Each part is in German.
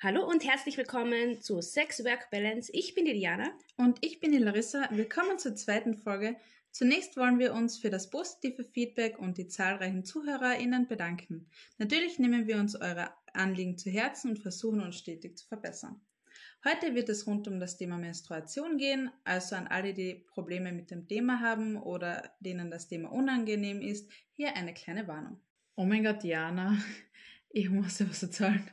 Hallo und herzlich willkommen zu Sex Work Balance. Ich bin die Diana. Und ich bin die Larissa. Willkommen zur zweiten Folge. Zunächst wollen wir uns für das positive Feedback und die zahlreichen ZuhörerInnen bedanken. Natürlich nehmen wir uns eure Anliegen zu Herzen und versuchen uns stetig zu verbessern. Heute wird es rund um das Thema Menstruation gehen, also an alle, die Probleme mit dem Thema haben oder denen das Thema unangenehm ist, hier eine kleine Warnung. Oh mein Gott, Diana, ich muss dir was erzählen.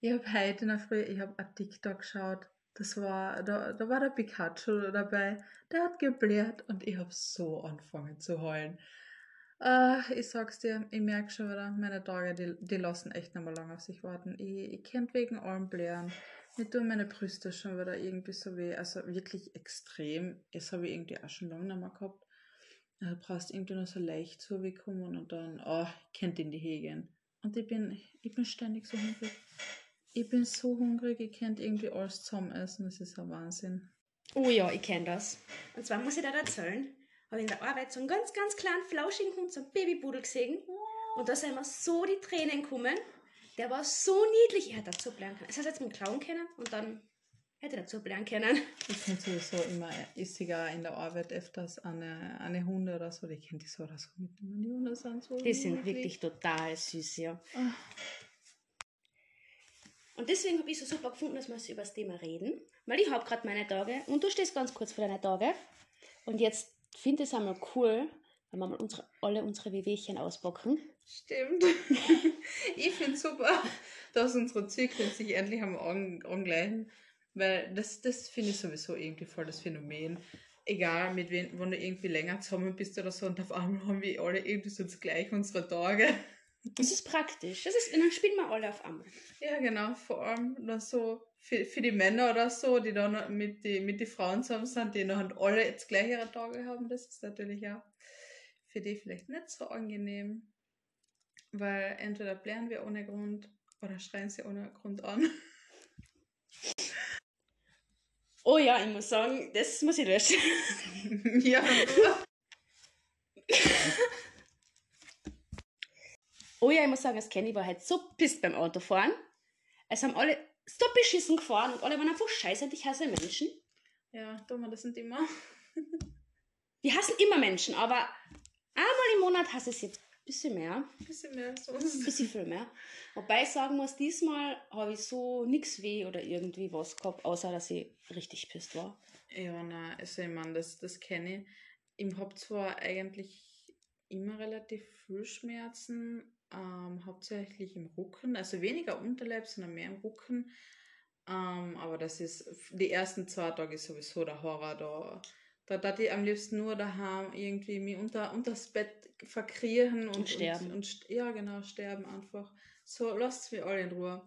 Ich habe heute in der Früh, ich habe ein TikTok geschaut. Das war, da, da war der Pikachu dabei. Der hat geblärt und ich habe so angefangen zu heulen. Äh, ich sag's dir, ich merke schon wieder, meine Tage, die, die lassen echt nicht mehr lange auf sich warten. Ich, ich kennt wegen allem blären. Mir tun meine Brüste schon wieder irgendwie so weh. Also wirklich extrem. Das habe ich irgendwie auch schon lange nicht mehr gehabt. Du brauchst irgendwie nur so leicht zu kommen und dann, oh, ich könnte in die Hege Und ich bin, ich bin ständig so hungrig. Ich bin so hungrig, ich könnte irgendwie alles zusammen essen. Das ist ein Wahnsinn. Oh ja, ich kenne das. Und zwar muss ich dir erzählen, habe in der Arbeit so einen ganz, ganz kleinen, flauschigen Hund, so einen Babybudel gesehen. Und da sind mir so die Tränen gekommen. Der war so niedlich, ich hätte dazu bleiben können. Das heißt, jetzt mit dem Klauen können und dann hätte dazu bleiben können. Ich finde sowieso immer, ist sogar in der Arbeit öfters eine, eine Hunde oder so, die kennt die so oder so mitnehmen. Die Hunde sind so. Die sind wirklich total süß, ja. Ach. Und deswegen habe ich so super gefunden, dass wir über das Thema reden. Weil ich habe gerade meine Tage und du stehst ganz kurz vor deinen Tage. Und jetzt finde ich es einmal cool, wenn wir mal unsere, alle unsere Wehwehchen auspacken. Stimmt. ich finde es super, dass unsere Zyklen sich endlich am angleichen. Weil das, das finde ich sowieso irgendwie voll das Phänomen. Egal, mit wem, wenn du irgendwie länger zusammen bist oder so und auf einmal haben wir alle irgendwie so gleich unsere Tage. Das ist praktisch. Das ist, dann spielen wir alle auf einmal. Ja, genau. Vor allem dann so für, für die Männer oder so, die dann mit die, mit die Frauen zusammen sind, die noch alle jetzt gleich ihre Tage haben. Das ist natürlich auch für die vielleicht nicht so angenehm. Weil entweder blären wir ohne Grund oder schreien sie ohne Grund an. Oh ja, ich muss sagen, das muss ich löschen. ja. Oh ja, ich muss sagen, das Kenny war halt so pisst beim Autofahren. Es haben alle so beschissen gefahren und alle waren einfach scheiße ich hasse Menschen. Ja, dumme, das sind immer. Wir hassen immer Menschen, aber einmal im Monat hasse ich es jetzt ein bisschen mehr. Ein bisschen mehr sonst. Ein bisschen viel mehr. Wobei ich sagen muss, diesmal habe ich so nichts weh oder irgendwie was gehabt, außer dass ich richtig pisst war. Ja, nein, also ich meine, das, das kenne ich. Ich habe zwar eigentlich immer relativ viel Schmerzen, ähm, hauptsächlich im Rücken, also weniger Unterleib, sondern mehr im Rücken. Ähm, aber das ist, die ersten zwei Tage sowieso der Horror da. Da darf ich am liebsten nur daheim irgendwie mich unter, das Bett verkriegen und, und sterben. Und, und, ja, genau, sterben einfach. So, lasst mich alle in Ruhe.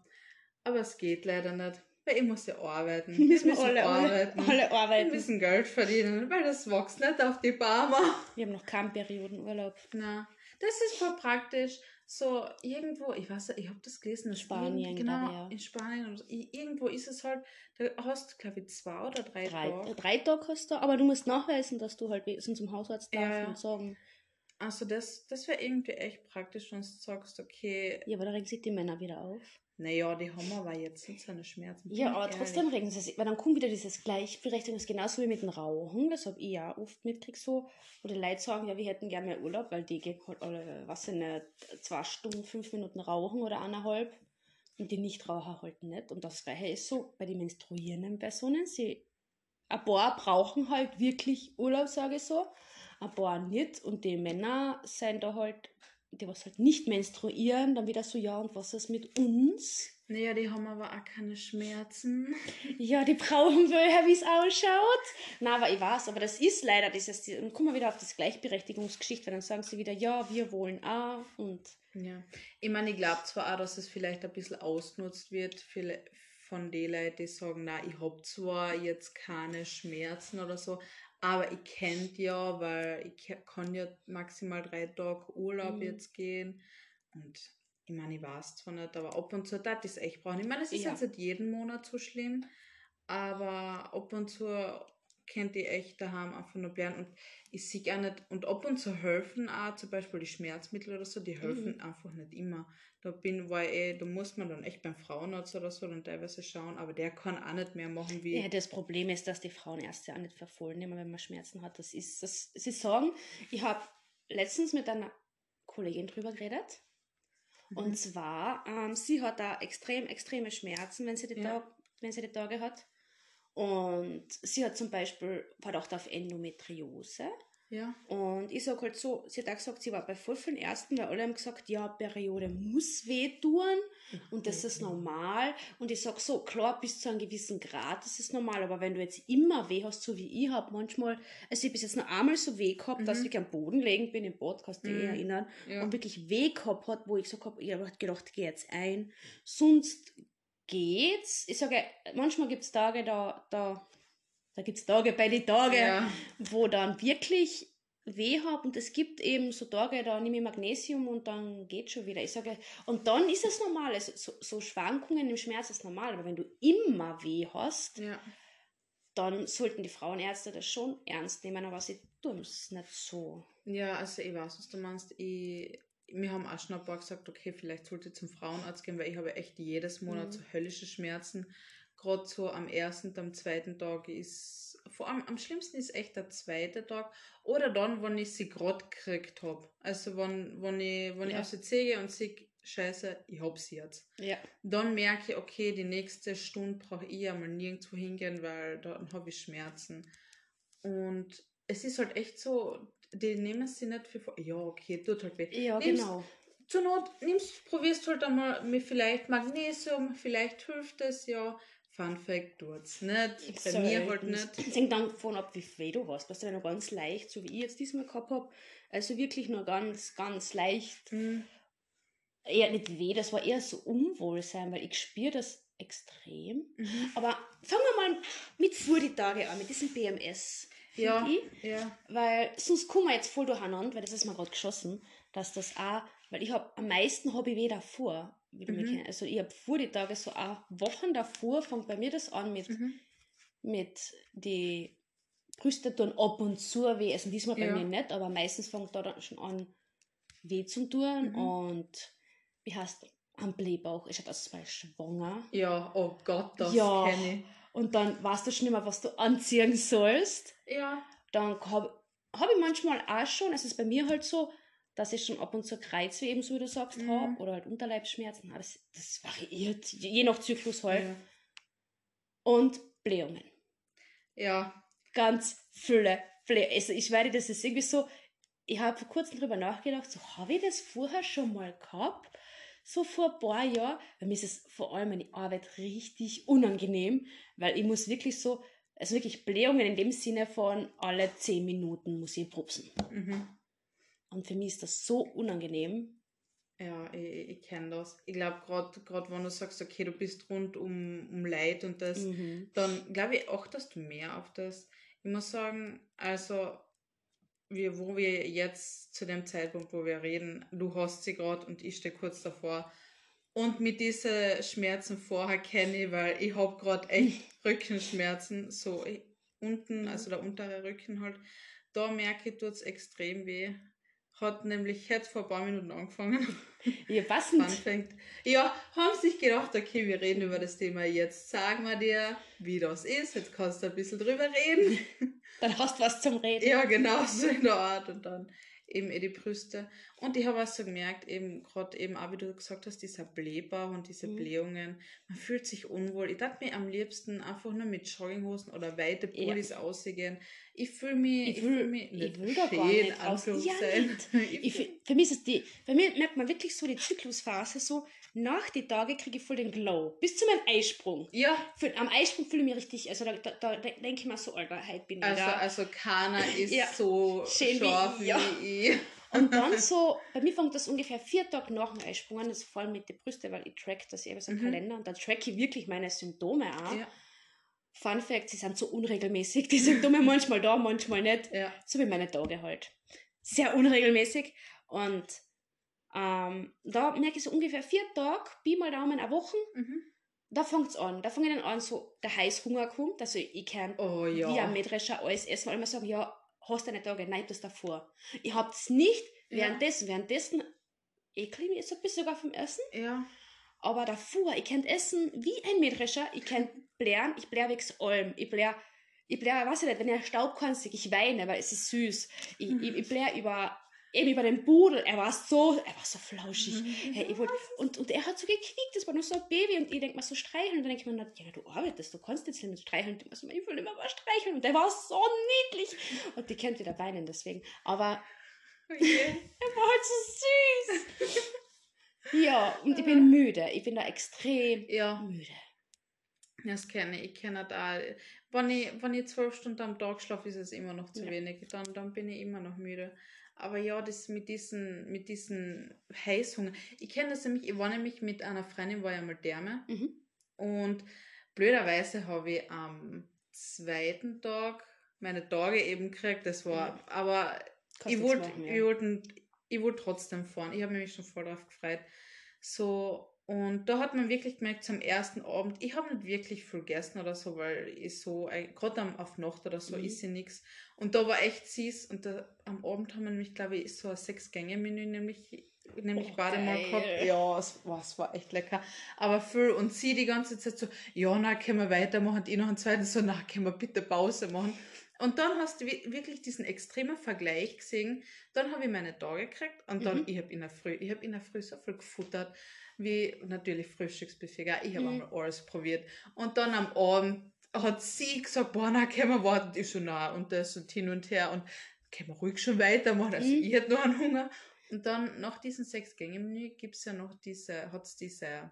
Aber es geht leider nicht. Weil ich muss ja arbeiten. Wir müssen, müssen alle arbeiten. Alle, arbeiten. Wir müssen Geld verdienen, weil das wächst nicht auf die Barmer. Wir haben noch keinen Periodenurlaub. Na, das ist voll praktisch so irgendwo, ich weiß, ich habe das gelesen, in Spanien, genau, ja. in Spanien, und irgendwo ist es halt, da hast du, glaube ich, zwei oder drei, drei Tage. Drei Tage hast du, aber du musst nachweisen, dass du halt zum Hausarzt darfst ja. und sagen. Also das, das wäre irgendwie echt praktisch, wenn du sagst, okay. Ja, aber da regen sich die Männer wieder auf. Naja, die haben aber jetzt nicht so eine Schmerzen. Ja, aber trotzdem regen sie sich, weil dann kommt wieder dieses Gleichberechtigung, das ist genauso wie mit dem Rauchen, das habe ich ja oft mitgekriegt so, wo die Leute sagen, ja, wir hätten gerne mehr Urlaub, weil die gehen halt alle, was sind nicht, zwei Stunden, fünf Minuten rauchen oder eineinhalb. Und die Nichtraucher halt nicht. Und das Gleiche ist so bei den menstruierenden Personen, sie, ein paar brauchen halt wirklich Urlaub, sage ich so, ein paar nicht. Und die Männer sind da halt die was halt nicht menstruieren, dann wieder so, ja, und was ist mit uns? Naja, die haben aber auch keine Schmerzen. Ja, die brauchen woher, wie es ausschaut. Na, aber ich weiß, aber das ist leider dieses, und kommen wir wieder auf das Gleichberechtigungsgeschichte, weil dann sagen sie wieder, ja, wir wollen auch und. Ja, ich meine, ich glaube zwar auch, dass es vielleicht ein bisschen ausgenutzt wird von den Leuten, die sagen, na, ich hab zwar jetzt keine Schmerzen oder so, aber ich kennt ja, weil ich kann ja maximal drei Tage Urlaub mhm. jetzt gehen. Und ich meine, ich weiß zwar nicht, aber ab und zu das ist echt brauchen. Ich meine, es ist ja. jetzt nicht jeden Monat so schlimm, aber ab und zu könnt ihr echt daheim einfach nur bleiben. Und ich sehe auch nicht, und ab und zu helfen auch, zum Beispiel die Schmerzmittel oder so, die helfen Mhm. einfach nicht immer. Da bin, ich, eh, da muss man dann echt beim Frauenarzt oder so dann teilweise schauen, aber der kann auch nicht mehr machen wie. Ja, das Problem ist, dass die Frauenärzte auch nicht verfolgen, immer wenn man Schmerzen hat. Das ist, das, sie sagen, ich habe letztens mit einer Kollegin drüber geredet. Mhm. Und zwar, ähm, sie hat da extrem, extreme Schmerzen, wenn sie die, Ja. Tag, wenn sie die Tage hat. Und sie hat zum Beispiel Verdacht auf Endometriose. Ja. Und ich sage halt so, sie hat auch gesagt, sie war bei voll vielen Ärzten, weil alle haben gesagt, ja, Periode muss wehtun und das ist normal. Und ich sage so, klar, bis zu einem gewissen Grad, das ist normal, aber wenn du jetzt immer weh hast, so wie ich habe, manchmal, also ich habe bis jetzt noch einmal so weh gehabt, dass Mhm. ich am Boden liegen bin, im Podcast, Mhm. erinnern, Ja. und wirklich weh gehabt hat, wo ich gesagt habe, ich habe gedacht, geh jetzt ein. Sonst geht's. Ich sage, manchmal gibt es Tage, da, da, da gibt es Tage bei den Tagen, ja. wo dann wirklich weh habe und es gibt eben so Tage, da nehme ich Magnesium und dann geht schon wieder. Ich sage, und dann ist es normal. Also so, so Schwankungen im Schmerz ist normal, aber wenn du immer weh hast, ja. dann sollten die Frauenärzte das schon ernst nehmen, aber sie tun es nicht so. Ja, also ich weiß, was du meinst. Ich, wir haben auch schon ein paar gesagt, okay, vielleicht sollte ich zum Frauenarzt gehen, weil ich habe echt jedes Monat Mhm. so höllische Schmerzen. Gerade so am ersten und am zweiten Tag ist, vor allem am schlimmsten ist echt der zweite Tag oder dann, wenn ich sie gerade gekriegt habe. Also wenn, wenn ich, wenn ich Ja. auf sie zeige und sehe, scheiße, ich hab sie jetzt. Ja. Dann merke ich, okay, die nächste Stunde brauche ich ja mal nirgendwo hingehen, weil dann habe ich Schmerzen. Und es ist halt echt so, die nehmen sie nicht für. vor- Ja, okay, tut halt weh. Ja, Nimm's- genau. Zur Not nimmst, probierst halt einmal mit vielleicht Magnesium, vielleicht hilft es ja. Fun Fact tut's nicht. Bei mir halt nicht. Es hängt dann davon ab, wie weh du hast. Weißt du, wenn du ganz leicht, so wie ich jetzt diesmal gehabt habe, also wirklich nur ganz, ganz leicht, Hm, eher nicht weh, das war eher so Unwohlsein, weil ich spüre das extrem. mhm. Aber fangen wir mal mit vor die Tage an, mit diesem BMS. Ja, Ich, ja. weil sonst kommen wir jetzt voll durcheinander, weil das ist mir gerade geschossen, dass das auch, weil ich habe am meisten habe ich weh davor. Wie du mich Mhm. Also ich habe vor die Tage so auch Wochen davor fängt bei mir das an mit Mhm. mit die Brüste tun ab und zu weh. Also diesmal bei Ja. mir nicht, aber meistens fängt da dann schon an weh zu tun. Mhm. Und wie heißt am Blähbauch? Ich habe aus bei schwanger. Ja, oh Gott, das Ja. kenne ich. Und dann weißt du schon mehr, was du anziehen sollst. Ja. Dann habe hab ich manchmal auch schon, es ist bei mir halt so, dass ich schon ab und zu Kreuzweh, eben so wie du sagst, Mhm. habe oder halt Unterleibsschmerzen. Aber das, das variiert, je nach Zyklus halt. Ja. Und Blähungen. ja. ganz viele Flair. Also ich werde, das ist irgendwie so, ich habe vor kurzem drüber nachgedacht, so habe ich das vorher schon mal gehabt, so vor ein paar Jahren, weil mir ist es vor allem meine Arbeit richtig unangenehm, weil ich muss wirklich so, also wirklich Blähungen in dem Sinne von alle zehn Minuten muss ich propsen. Mhm. Und für mich ist das so unangenehm. Ja, ich, ich kenne das. Ich glaube, gerade wenn du sagst, okay, du bist rund um, um Leid und das, Mhm. dann glaube ich auch, dass du mehr auf das. Ich muss sagen, also, wir, wo wir jetzt zu dem Zeitpunkt, wo wir reden, du hast sie gerade und ich stehe kurz davor. Und mit diesen Schmerzen vorher kenne ich, weil ich habe gerade echt Rückenschmerzen, so unten, also der untere Rücken halt. Da merke ich, tut es extrem weh. Hat nämlich jetzt vor ein paar Minuten angefangen. Ja, passend. anfängt. Ja, haben sich gedacht, okay, wir reden über das Thema jetzt. Sagen wir dir, wie das ist. Jetzt kannst du ein bisschen drüber reden. Dann hast du was zum Reden. ja, genau, so in der Art. Und dann eben eh die Brüste. Und ich habe auch so gemerkt, eben gerade eben auch, wie du gesagt hast, dieser Blähbauch und diese Mhm. Blähungen. Man fühlt sich unwohl. Ich dachte mir am liebsten einfach nur mit Jogginghosen oder weite Ja. Pullis ausgehen. Ich fühle mich, Ich ich will- fühl mich ich nicht will da gar schön, nicht. Ja, nicht. Ich, für mich ist es die, bei mir merkt man wirklich so die Zyklusphase, so nach die Tage kriege ich voll den Glow. Bis zu meinem Eisprung. ja, Für, am Eisprung fühle ich mich richtig, also da, da, da denke ich mir so, Alter, heute bin ich Also, da. also keiner ist Ja. so Schön wie scharf ich, wie, ja. ich. Und dann so, bei mir fängt das ungefähr vier Tage nach dem Eisprung an, das vor allem mit den Brüsten, weil ich track das eben so im Mhm. Kalender und da track ich wirklich meine Symptome an. Ja, Fun Fact, sie sind so unregelmäßig, die Symptome manchmal da, manchmal nicht. ja. so wie meine Tage halt. Sehr unregelmäßig. Und ähm, da merke ich so ungefähr vier Tage, Pi mal Daumen, eine Woche. Mhm. da fängt's an. Da fangen dann an, so der Heißhunger kommt. Also ich kann Oh wie ja. ein Mähdrescher alles essen, weil immer sagen, ja, hast du nicht Tage, nein, das davor. Ich hab's nicht Ja. währenddessen. Währenddessen ekel ich mich so ein bisschen sogar vom Essen. Ja. Aber davor, ich kann essen wie ein Mähdrescher, ich kann blären, ich blär wegen allem. Ich blär, ich blär, weiß ich nicht, wenn er Staub kannst, ich weine, weil es ist süß. Ich, ich, ich blär über, eben über den Pudel, er war so, er war so flauschig. Hey, ich wollt, und, und er hat so gequiekt, das war nur so ein Baby und ich denk mal so streicheln und dann denk ich mir, ja, du arbeitest, du kannst jetzt nicht streicheln. Und ich, ich will immer mal streicheln und der war so niedlich. Und die kennt wieder weinen deswegen. Aber Okay. er war halt so süß. ja, und ich bin müde. Ich bin da extrem Ja, müde. das kenne ich. Ich kenne da. Wenn ich, wenn ich zwölf Stunden am Tag schlafe, ist es immer noch zu Ja. wenig. Dann, dann bin ich immer noch müde. Aber ja, das mit diesen, mit diesen Heißhunger. Ich kenne das nämlich, ich war nämlich mit einer Freundin, war ja mal Därme. Mhm. Und blöderweise habe ich am zweiten Tag meine Tage eben gekriegt. Das war, aber Kannst ich wollte machen, ich ja. wollte ich wollte trotzdem fahren. Ich habe mich schon voll drauf gefreut. So, und da hat man wirklich gemerkt, zum ersten Abend, ich habe nicht wirklich viel gegessen oder so, weil ich so, gerade auf Nacht oder so, Mhm. ist sie nichts. Und da war echt süß. Und da, am Abend haben wir nämlich, glaube ich, so ein Sechs-Gänge-Menü, nämlich, nämlich Oh, beide mal geil. gehabt. Ja, es war, es war echt lecker. Aber viel. Und sie die ganze Zeit so, ja, na, können wir weitermachen. Und ich noch einen zweiten so, na, können wir bitte Pause machen. Und dann hast du wi- wirklich diesen extremen Vergleich gesehen. Dann habe ich meine Tage gekriegt und dann, Mhm. ich habe in der Früh, ich habe in der Früh so viel gefuttert, wie natürlich Frühstücksbuffet, ich habe Mhm. einmal alles probiert. Und dann am Abend hat sie gesagt, boah, na, können wir warten. Ich so, na, und das und hin und her und können wir ruhig schon weitermachen. Also Mhm. ich hätte noch einen Hunger. Und dann nach diesem Sechs-Gänge-Menü gibt es ja noch diese, hat es diese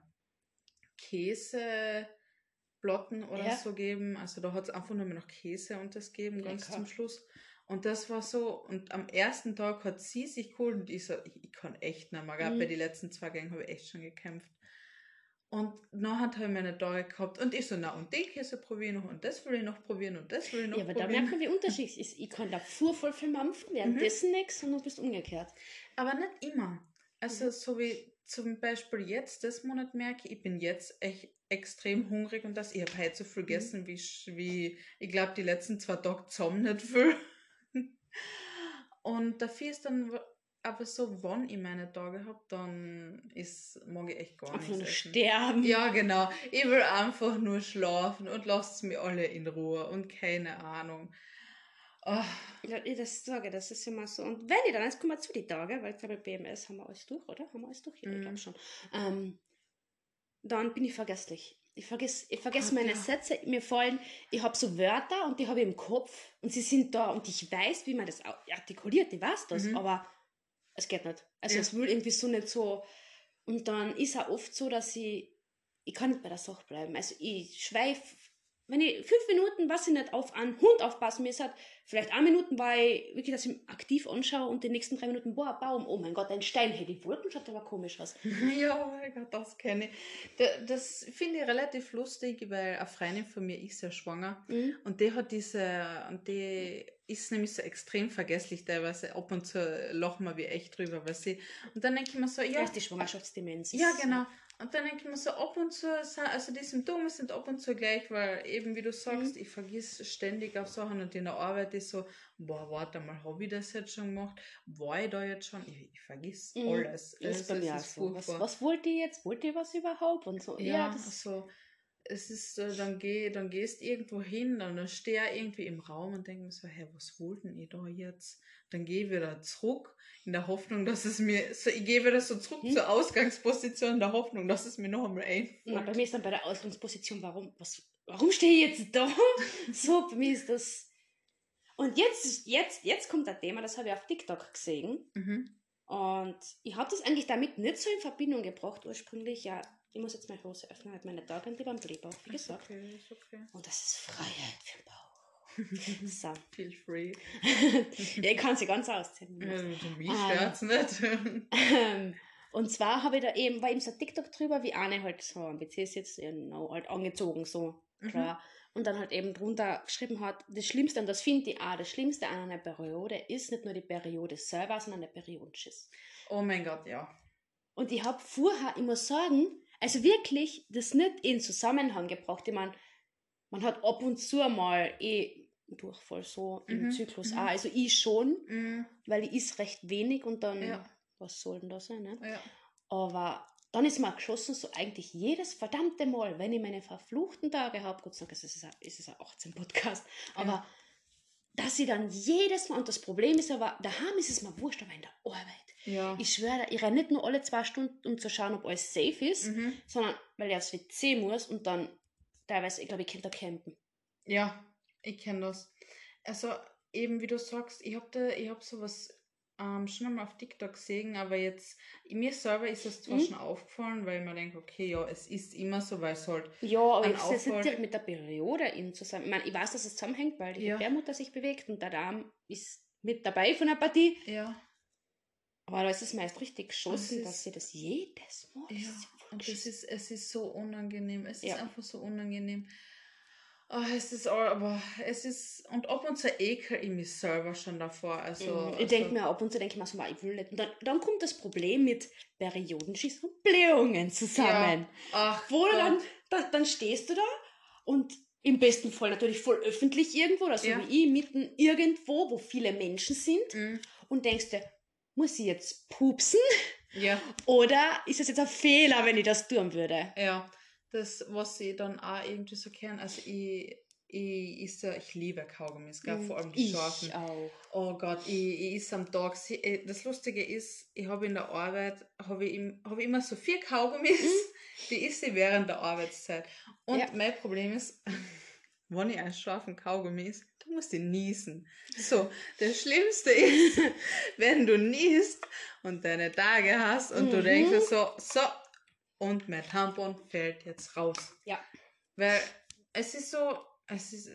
Käseplatten oder Ja. so gegeben. Also da hat es einfach nur noch Käse und das gegeben, ganz Lecker. zum Schluss. Und das war so, und am ersten Tag hat sie sich geholt und ich so, ich, ich kann echt nicht mehr. Mhm. Bei den letzten zwei Gängen habe ich echt schon gekämpft. Und nachher habe ich meine Tage gehabt und ich so, na und den Käse probiere ich noch und das will ich noch probieren und das will ich noch Ja, aber da probieren. merkt man, wie unterschiedlich ist. Ich kann davor voll viel mampfen, Mhm. währenddessen nichts und du bist umgekehrt. Aber nicht immer. Also Mhm. so wie zum Beispiel jetzt, das Monat merke ich, ich bin jetzt echt extrem hungrig und das, ich habe heute so viel Mhm. gegessen, wie, wie ich glaube, die letzten zwei Tage zusammen nicht viel. Und dafür ist dann aber so, wann ich meine Tage habe, dann ist, mag ich echt gar Einfach nichts essen. sterben. Ja, genau. Ich will einfach nur schlafen und lasst mir alle in Ruhe und keine Ahnung. Ah, Ja, ich das sage, das ist immer so. Und wenn ich dann, jetzt kommen wir zu die Tage, weil ich glaube, BMS haben wir alles durch, oder? Haben wir alles durch? Ja, ich Mhm. glaube schon. Ähm, dann bin ich vergesslich. Ich vergesse ich Ah, meine ja. Sätze. Mir fallen, ich habe so Wörter und die habe ich im Kopf und sie sind da und ich weiß, wie man das artikuliert, ich weiß das, Mhm. aber es geht nicht. Also Ja. es will irgendwie so nicht so. Und dann ist es auch oft so, dass ich, ich kann nicht bei der Sache bleiben. Also ich schweife, wenn ich fünf Minuten, was ich nicht auf einen Hund aufpassen muss, hat, vielleicht eine Minuten war ich wirklich, dass ich aktiv anschaue und die nächsten drei Minuten, boah, Baum, oh mein Gott, ein Stein, hey, die Wolken schaut aber komisch aus. Ja, oh mein Gott, das kenne ich. Da- Das finde ich relativ lustig, weil eine Freundin von mir ist ja schwanger Mhm. und die hat diese, und die ist nämlich so extrem vergesslich teilweise. Ab und zu lachen wir wie echt drüber, weil sie, und dann denke ich mir so, Ja. ist die Schwangerschaftsdemenz. ja, genau. Und dann denke ich mir so, ab und zu, also die Symptome sind ab und zu gleich, weil eben, wie du sagst, Mhm. ich vergiss ständig auf Sachen und in der Arbeit ist so, boah, warte mal, habe ich das jetzt schon gemacht? War ich da jetzt schon? Ich, ich vergiss Mhm. alles. Ist Es- bei es mir ist so. Was, was wollt ihr jetzt? Wollt ihr was überhaupt? Und so. Ja, Ja, das also es ist, äh, dann, geh, dann gehst irgendwo hin und dann stehe ich irgendwie im Raum und denke mir so, hä, was wollten ihr da jetzt? Dann gehe ich wieder zurück in der Hoffnung, dass es mir, so, ich gehe wieder so zurück Hm? zur Ausgangsposition in der Hoffnung, dass es mir noch einmal Na, bei einfällt. mir ist dann bei der Ausgangsposition, warum, was, warum stehe ich jetzt da? so, bei mir ist das. Und jetzt, jetzt, jetzt kommt ein Thema, das habe ich auf TikTok gesehen. Mhm. Und ich habe das eigentlich damit nicht so in Verbindung gebracht ursprünglich. Ja, ich muss jetzt meine Hose öffnen, weil meine Tage die beim Blähbauch, wie gesagt. Okay, okay. Und das ist Freiheit. So. Feel free. ja, ich kann sie ganz ausziehen. Ja, mich Ähm. stört's nicht. Ähm, und zwar habe ich da eben, war eben so ein TikTok drüber, wie eine halt so am WC sitzt, genau, halt angezogen, so, Mhm. klar. Und dann halt eben drunter geschrieben hat, das Schlimmste, und das finde ich auch, das Schlimmste an einer Periode ist nicht nur die Periode selber, sondern der Periodenschiss. Oh mein Gott, ja. Und ich habe vorher, ich muss sagen, Also wirklich, das nicht in Zusammenhang gebracht. Ich meine, man hat ab und zu mal eh Durchfall so im Mhm, Zyklus mhm. auch. Also ich schon, Mhm. weil ich is recht wenig und dann, Ja. was soll denn das sein, ne? Ja. Aber dann ist mir geschossen, so eigentlich jedes verdammte Mal, wenn ich meine verfluchten Tage habe, Gott sei Dank, es ist ein, es ist ein 18 Podcast, aber Ja. dass ich dann jedes Mal, und das Problem ist aber, daheim ist es mir wurscht, aber in der Arbeit. Ja. Ich schwöre, ich renne nicht nur alle zwei Stunden, um zu schauen, ob alles safe ist, Mhm. sondern weil ich aufs WC muss und dann teilweise, ich glaube, ich könnte da campen. Ja, ich kenne das. Also eben wie du sagst, ich habe ich habe sowas ähm, schon einmal auf TikTok gesehen, aber jetzt mir selber ist es zwar Mhm. schon aufgefallen, weil mir denke, okay, ja, es ist immer so, weil es halt Ja, aber jetzt ist nicht direkt mit der Periode in zusammen. Ich, meine, ich weiß, dass es zusammenhängt, weil die Ja. Gebärmutter sich bewegt und der Darm ist mit dabei von der Partie. ja, Aber da ist es meist richtig geschossen, dass sie das jedes Mal. ja. das das ist, es ist so unangenehm. Es Ja. ist einfach so unangenehm. Oh, es ist all, aber es ist und ab und zu ekel ich mich selber schon davor. Also, Mhm. also ich denke mir ab und zu denke ich mir so, "Ma, ich will nicht. Und dann, dann kommt das Problem mit Periodenschiss und Blähungen zusammen. ach, Wo Gott. dann, da, dann stehst du da und im besten Fall natürlich voll öffentlich irgendwo, oder so Ja. wie ich, mitten irgendwo, wo viele Menschen sind Mhm. und denkst dir, muss ich jetzt pupsen Ja. oder ist es jetzt ein Fehler, wenn ich das tun würde? Ja, das, was ich dann auch irgendwie so kenne, also ich, ich, ja, ich liebe Kaugummis, gell, vor allem die ich scharfen. auch. Oh Gott, ich, ich is am Tag, eh, das Lustige ist, ich habe in der Arbeit, habe ich, im- hab ich immer so vier Kaugummis, die isse ich während der Arbeitszeit. Und Mhm. Ja. mein Problem ist, wenn ich einen scharfen Kaugummi isst, dann musst du niesen. So, das Schlimmste ist, wenn du niest und deine Tage hast und du Mhm. denkst dir so, so, und mein Tampon fällt jetzt raus. Ja. Weil es ist so, es ist,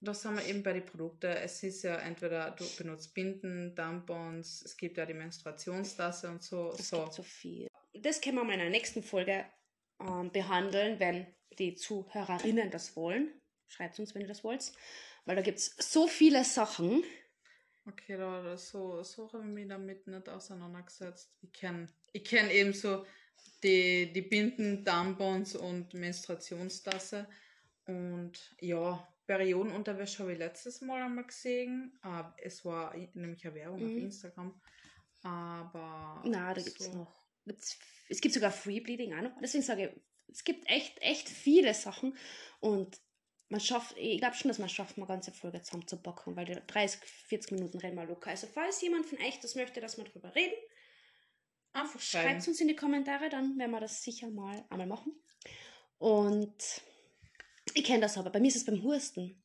da sind wir eben bei den Produkten. Es ist ja entweder du benutzt Binden, Tampons, es gibt ja die Menstruationstasse und so. Es so. gibt so viel. Das können wir mal in der nächsten Folge ähm, behandeln, wenn die Zuhörerinnen das wollen. Schreibt uns, wenn ihr das wollt. Weil da gibt es so viele Sachen. Okay, da, so, so habe ich mich damit nicht auseinandergesetzt. Ich kenne ich kenn eben so die, die Binden, Tampons und Menstruationstasse. Und ja, Periodenunterwäsche habe ich letztes Mal einmal gesehen. Äh, es war nämlich eine Werbung auf Mhm. Instagram. Aber. Na, da gibt es so- noch. Es gibt sogar Free Bleeding auch noch. Deswegen sage ich, es gibt echt, echt viele Sachen. Und man schafft, ich glaube schon, dass man schafft, eine ganze Folge zusammenzupacken, weil die 30, 40 Minuten reden wir locker. Also falls jemand von euch das möchte, dass wir drüber reden, Einfach. Schreibt uns in die Kommentare, dann werden wir das sicher mal einmal machen. Und ich kenne das aber. Bei mir ist es beim Husten.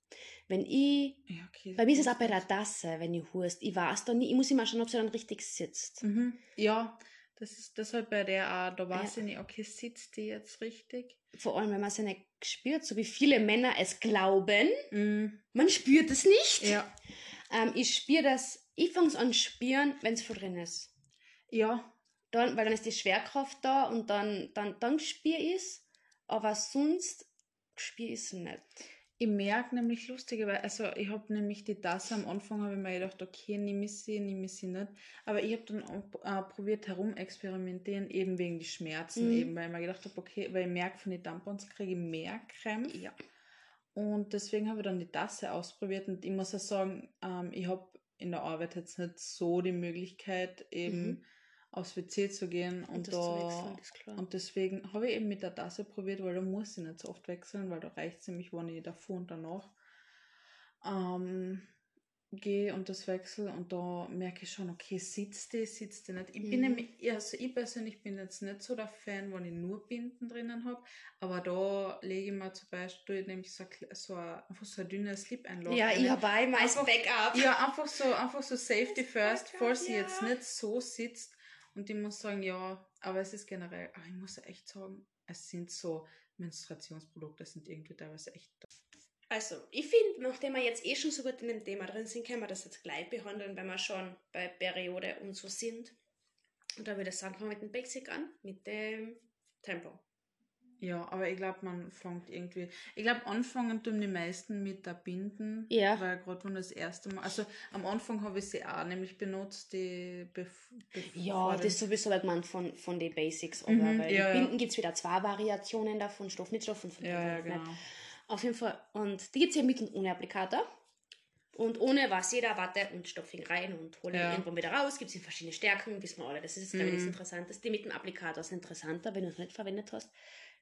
Wenn ich, Ja, okay. bei mir ist es auch bei der Tasse, wenn ich hust. Ich weiß dann nicht, ich muss immer schauen, ob sie dann richtig sitzt. Mhm. Ja, das ist deshalb bei der auch, da weiß Ja. ich nicht, okay, sitzt die jetzt richtig? Vor allem, wenn man es ja nicht spürt, so wie viele Männer es glauben. Mhm. Man spürt es nicht. Ja. Ähm, ich spüre das, ich fange es an spüren, wenn es voll drin ist. Ja, Dann, weil dann ist die Schwerkraft da und dann, dann, dann spüre ich. Aber sonst spüre ich es nicht. ich merke nämlich lustigerweise, also ich habe nämlich die Tasse am Anfang, habe ich mir gedacht, okay, nehme ich sie, nehme ich sie nicht. Aber ich habe dann auch, äh, probiert herum experimentieren, eben wegen die Schmerzen, Mhm. eben, weil ich mir gedacht habe, okay, weil ich merke, von den Tampons kriege ich mehr Krämpfe. Ja. Und deswegen habe ich dann die Tasse ausprobiert und ich muss ja sagen, ähm, ich habe in der Arbeit jetzt nicht so die Möglichkeit, eben Mhm. Aufs WC zu gehen und, Und das zu da und deswegen habe ich eben mit der Tasse probiert, weil da muss ich nicht so oft wechseln, weil da reicht es nämlich, wenn ich davor und danach ähm, gehe und das wechsle und da merke ich schon, okay, sitzt die, sitzt die nicht. Ich bin Mhm. nämlich, also ich persönlich bin jetzt nicht so der Fan, wenn ich nur Binden drinnen habe, aber da lege ich mir zum Beispiel nämlich so, so ein, einfach so ein dünnes Slip-Einlauf. Ja, rein. ich habe Einfach- Backup. Ja, einfach so, einfach so Safety first, falls sie jetzt ja. nicht so sitzt. Und ich muss sagen, ja, aber es ist generell, aber ich muss echt sagen, es sind so Menstruationsprodukte, sind irgendwie teilweise echt. Also, ich finde, nachdem wir jetzt eh schon so gut in dem Thema drin sind, können wir das jetzt gleich behandeln, wenn wir schon bei Periode und so sind. Und da würde ich sagen, fangen wir mit dem Basic an, mit dem Tempo. Ja, aber ich glaube, man fängt irgendwie. Ich glaube, anfangen tun die meisten mit der Binden. Ja. Weil gerade wenn das erste Mal. Also am Anfang habe ich sie auch nämlich benutzt, die. Bef, Ja, das ist sowieso halt man von, von den Basics. Aber Mhm, weil ja, die ja. Binden gibt es wieder zwei Variationen davon, Stoff mit Stoff und von Ja, ja, Stoff nicht. genau. Auf jeden Fall. Und die gibt es ja mit und ohne Applikator. Und ohne was jeder Watte und Stoffing rein und hole ihn Ja. irgendwann wieder raus. Gibt es in verschiedene Stärken, wissen wir alle. Das ist glaube ich, das Mhm. Interessanteste. Die mit dem Applikator sind interessanter, wenn du es nicht verwendet hast.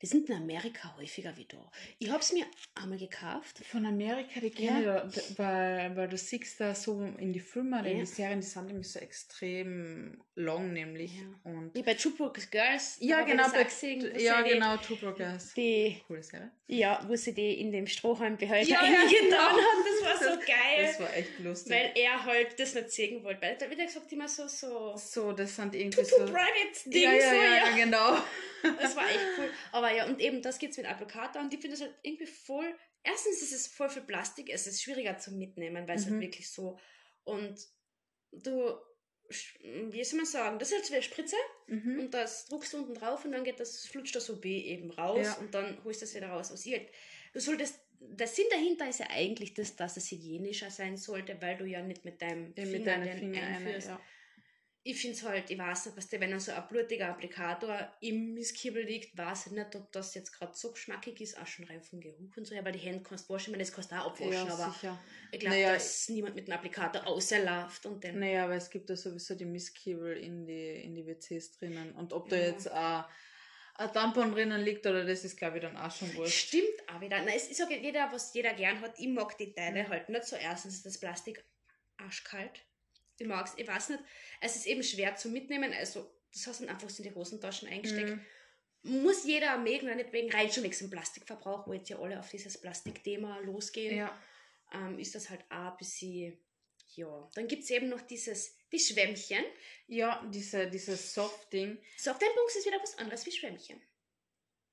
Die sind in Amerika häufiger wie da. Ich habe es mir einmal gekauft. Von Amerika, die kenne ich da, weil, weil du siehst da so in die Filme, oder in Ja. die Serien, die sind nämlich so extrem lang nämlich. Ja. Und Wie bei True Broke Girls. da ja, genau, bei, gesehen, ja, genau, Two Broke Girls. Die, Coole Serie. ja, wo sie die in dem Strohhalmbehälter Ja, ja, genau. hat. Das war so geil. Das war echt lustig. Weil er halt das nicht sehen wollte. Weil, wie gesagt, immer so, so so, das sind irgendwie so. private Ding, ja, ja, so, ja, ja. ja, genau. Das war echt cool. Aber ja, und eben das geht's mit Applikator und ich finde das halt irgendwie voll. Erstens ist es voll viel Plastik, es ist schwieriger zu mitnehmen, weil es Mhm. halt wirklich so. Und du, wie soll man sagen, das ist halt so wie eine Spritze Mhm. und das druckst du unten drauf und dann geht das, flutscht das OB eben raus Ja. und dann holst du das wieder raus aus ihr. Du solltest, der Sinn dahinter ist ja eigentlich das, dass es hygienischer sein sollte, weil du ja nicht mit deinem Finger mit den Fingern eine, einführst ja. Ich finde es halt, ich weiß nicht, was der, wenn dann so ein blutiger Applikator im Misskibbel liegt, weiß ich nicht, ob das jetzt gerade so geschmackig ist, auch schon rein vom Geruch und so, ja, weil die Hände kannst du waschen, ich meine, das kannst du auch abwaschen, Ja, aber sicher. ich glaube, Naja, dass niemand mit einem Applikator außerläuft und den. Naja, aber es gibt ja sowieso die Mistkibel in die, in die WCs drinnen. Und ob da Ja. jetzt äh, ein Tampon drinnen liegt oder das ist, glaube ich, dann auch schon wurscht. Stimmt auch wieder. Na, es ist auch jeder, was jeder gern hat. Ich mag die Teile halt nicht so. Erstens ist das Plastik arschkalt. Ich mag's, ich weiß nicht. Es ist eben schwer zu mitnehmen. Also, das hast du einfach so in die Hosentaschen eingesteckt. Mhm. muss jeder mögen, nicht wegen rein schon wegen Plastikverbrauch, wo jetzt ja alle auf dieses Plastikthema losgehen, Ja. ähm, ist das halt auch ein bisschen, ja. Dann gibt es eben noch dieses, die Schwämmchen. ja, diese, dieses Soft-Ding. Softdämpfungs ist wieder was anderes wie Schwämmchen.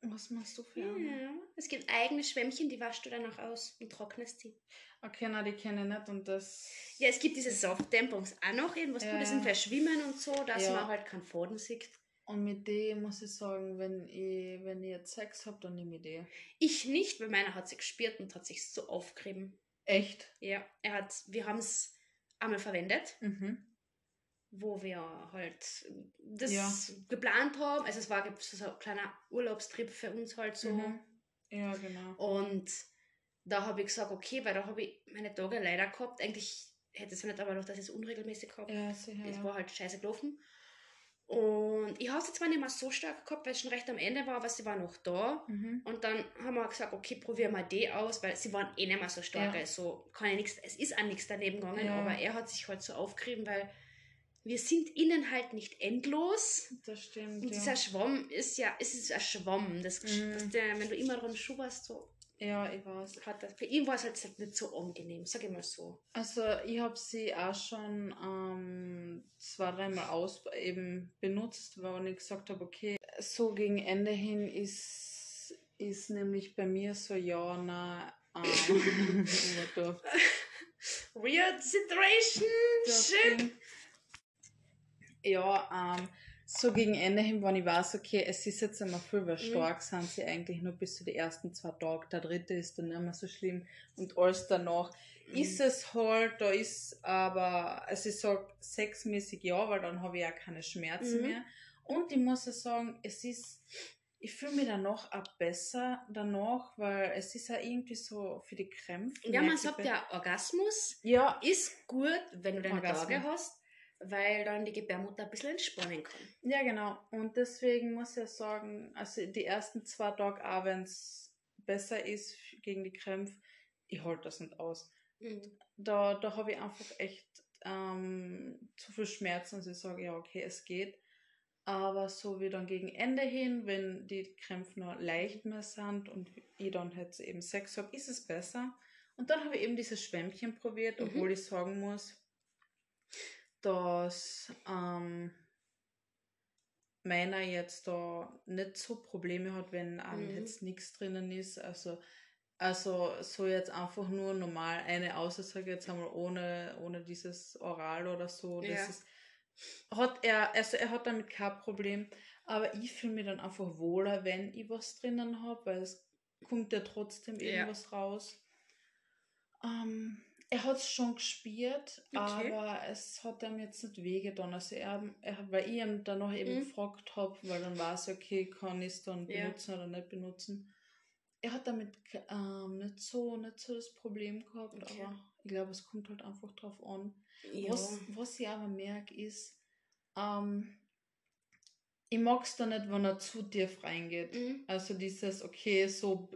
Was machst du für Ja. eine? Es gibt eigene Schwämmchen, die waschst du dann auch aus und trocknest die. Okay, na, die kenne ich nicht und das. Ja, es gibt diese Softdämpfungs auch noch, irgendwas Ja. Gutes im Verschwimmen und so, dass Ja. man halt keinen Faden sieht. Und mit dem muss ich sagen, wenn ich, wenn ich jetzt Sex habe, dann nehme ich die. Ich nicht, weil meiner hat sich gespürt und hat sich so aufgerieben. Echt? Ja, er hat, wir haben es einmal verwendet. Mhm. Wo wir halt das Ja. geplant haben. Also es war so ein kleiner Urlaubstrip für uns halt so. Mhm. Ja, genau. Und da habe ich gesagt, okay, weil da habe ich meine Tage leider gehabt. Eigentlich hätte es nicht, aber durch das ich es unregelmäßig gehabt. Ja, sicher. Es war halt scheiße gelaufen. Und ich habe es zwar nicht mehr so stark gehabt, weil es schon recht am Ende war, aber sie war noch da. Mhm. Und dann haben wir gesagt, okay, probieren wir die aus, weil sie waren eh nicht mehr so stark. Ja. Also kann ja nichts, es ist auch nichts daneben gegangen, Ja. aber er hat sich halt so aufgerieben, weil wir sind innen halt nicht endlos. Das stimmt. Und ja. dieser Schwamm ist ja, es ist ein Schwamm. Das, Mhm. das der, wenn du immer dran schuberst, so ja, ich weiß. hat das. Für ihn war es halt nicht so angenehm, sag ich mal so. Also ich habe sie auch schon ähm, zwei, dreimal aus eben benutzt, weil ich gesagt habe, okay, so gegen Ende hin ist, ist nämlich bei mir so, ja, na, ähm, Weird situation, shit. Ja, ähm, so gegen Ende hin, wenn ich weiß, okay, es ist jetzt immer viel, weil Mhm. stark sind sie eigentlich nur bis zu die ersten zwei Tage. Der dritte ist dann nicht mehr so schlimm und alles danach ist es halt, da ist aber, also ich sag sexmäßig ja, weil dann habe ich ja keine Schmerzen Mhm. mehr. Und ich muss ja sagen, es ist, ich fühle mich danach auch besser danach, weil es ist ja irgendwie so für die Krämpfe. Ja, man sagt ja, Orgasmus Ja, ist gut, wenn du deine Orgasmus. Tage hast, weil dann die Gebärmutter ein bisschen entspannen kann. Ja, genau. Und deswegen muss ich sagen, also die ersten zwei Tage, auch wenn es besser ist gegen die Krämpfe, ich halte das nicht aus. Da, da habe ich einfach echt ähm, zu viel Schmerzen, dass ich sage, ja, okay, es geht. Aber so wie dann gegen Ende hin, wenn die Krämpfe noch leicht mehr sind und ich dann halt eben Sex habe, ist es besser. Und dann habe ich eben dieses Schwämmchen probiert, Mhm. obwohl ich sagen muss, dass ähm, meiner jetzt da nicht so Probleme hat, wenn ähm, Mhm. jetzt nichts drinnen ist. Also, also so jetzt einfach nur normal eine Aussage jetzt einmal ohne, ohne dieses Oral oder so. Das Ja. ist, hat er, also er hat damit kein Problem. Aber ich fühle mich dann einfach wohler, wenn ich was drinnen habe, weil es kommt ja trotzdem Ja. irgendwas raus. Ähm, er hat es schon gespielt, Okay. aber es hat ihm jetzt nicht wehgetan. Also er, er, weil ich ihm dann noch eben Mhm. gefragt habe, weil dann war es okay, kann ich es dann Ja. benutzen oder nicht benutzen. Er hat damit ähm, nicht, so, nicht so das Problem gehabt, Okay. aber ich glaube, es kommt halt einfach drauf an. Ja. Was, was ich aber merke, ist, ähm, ich mag es da nicht, wenn er zu tief reingeht. Mhm. Also dieses, okay, so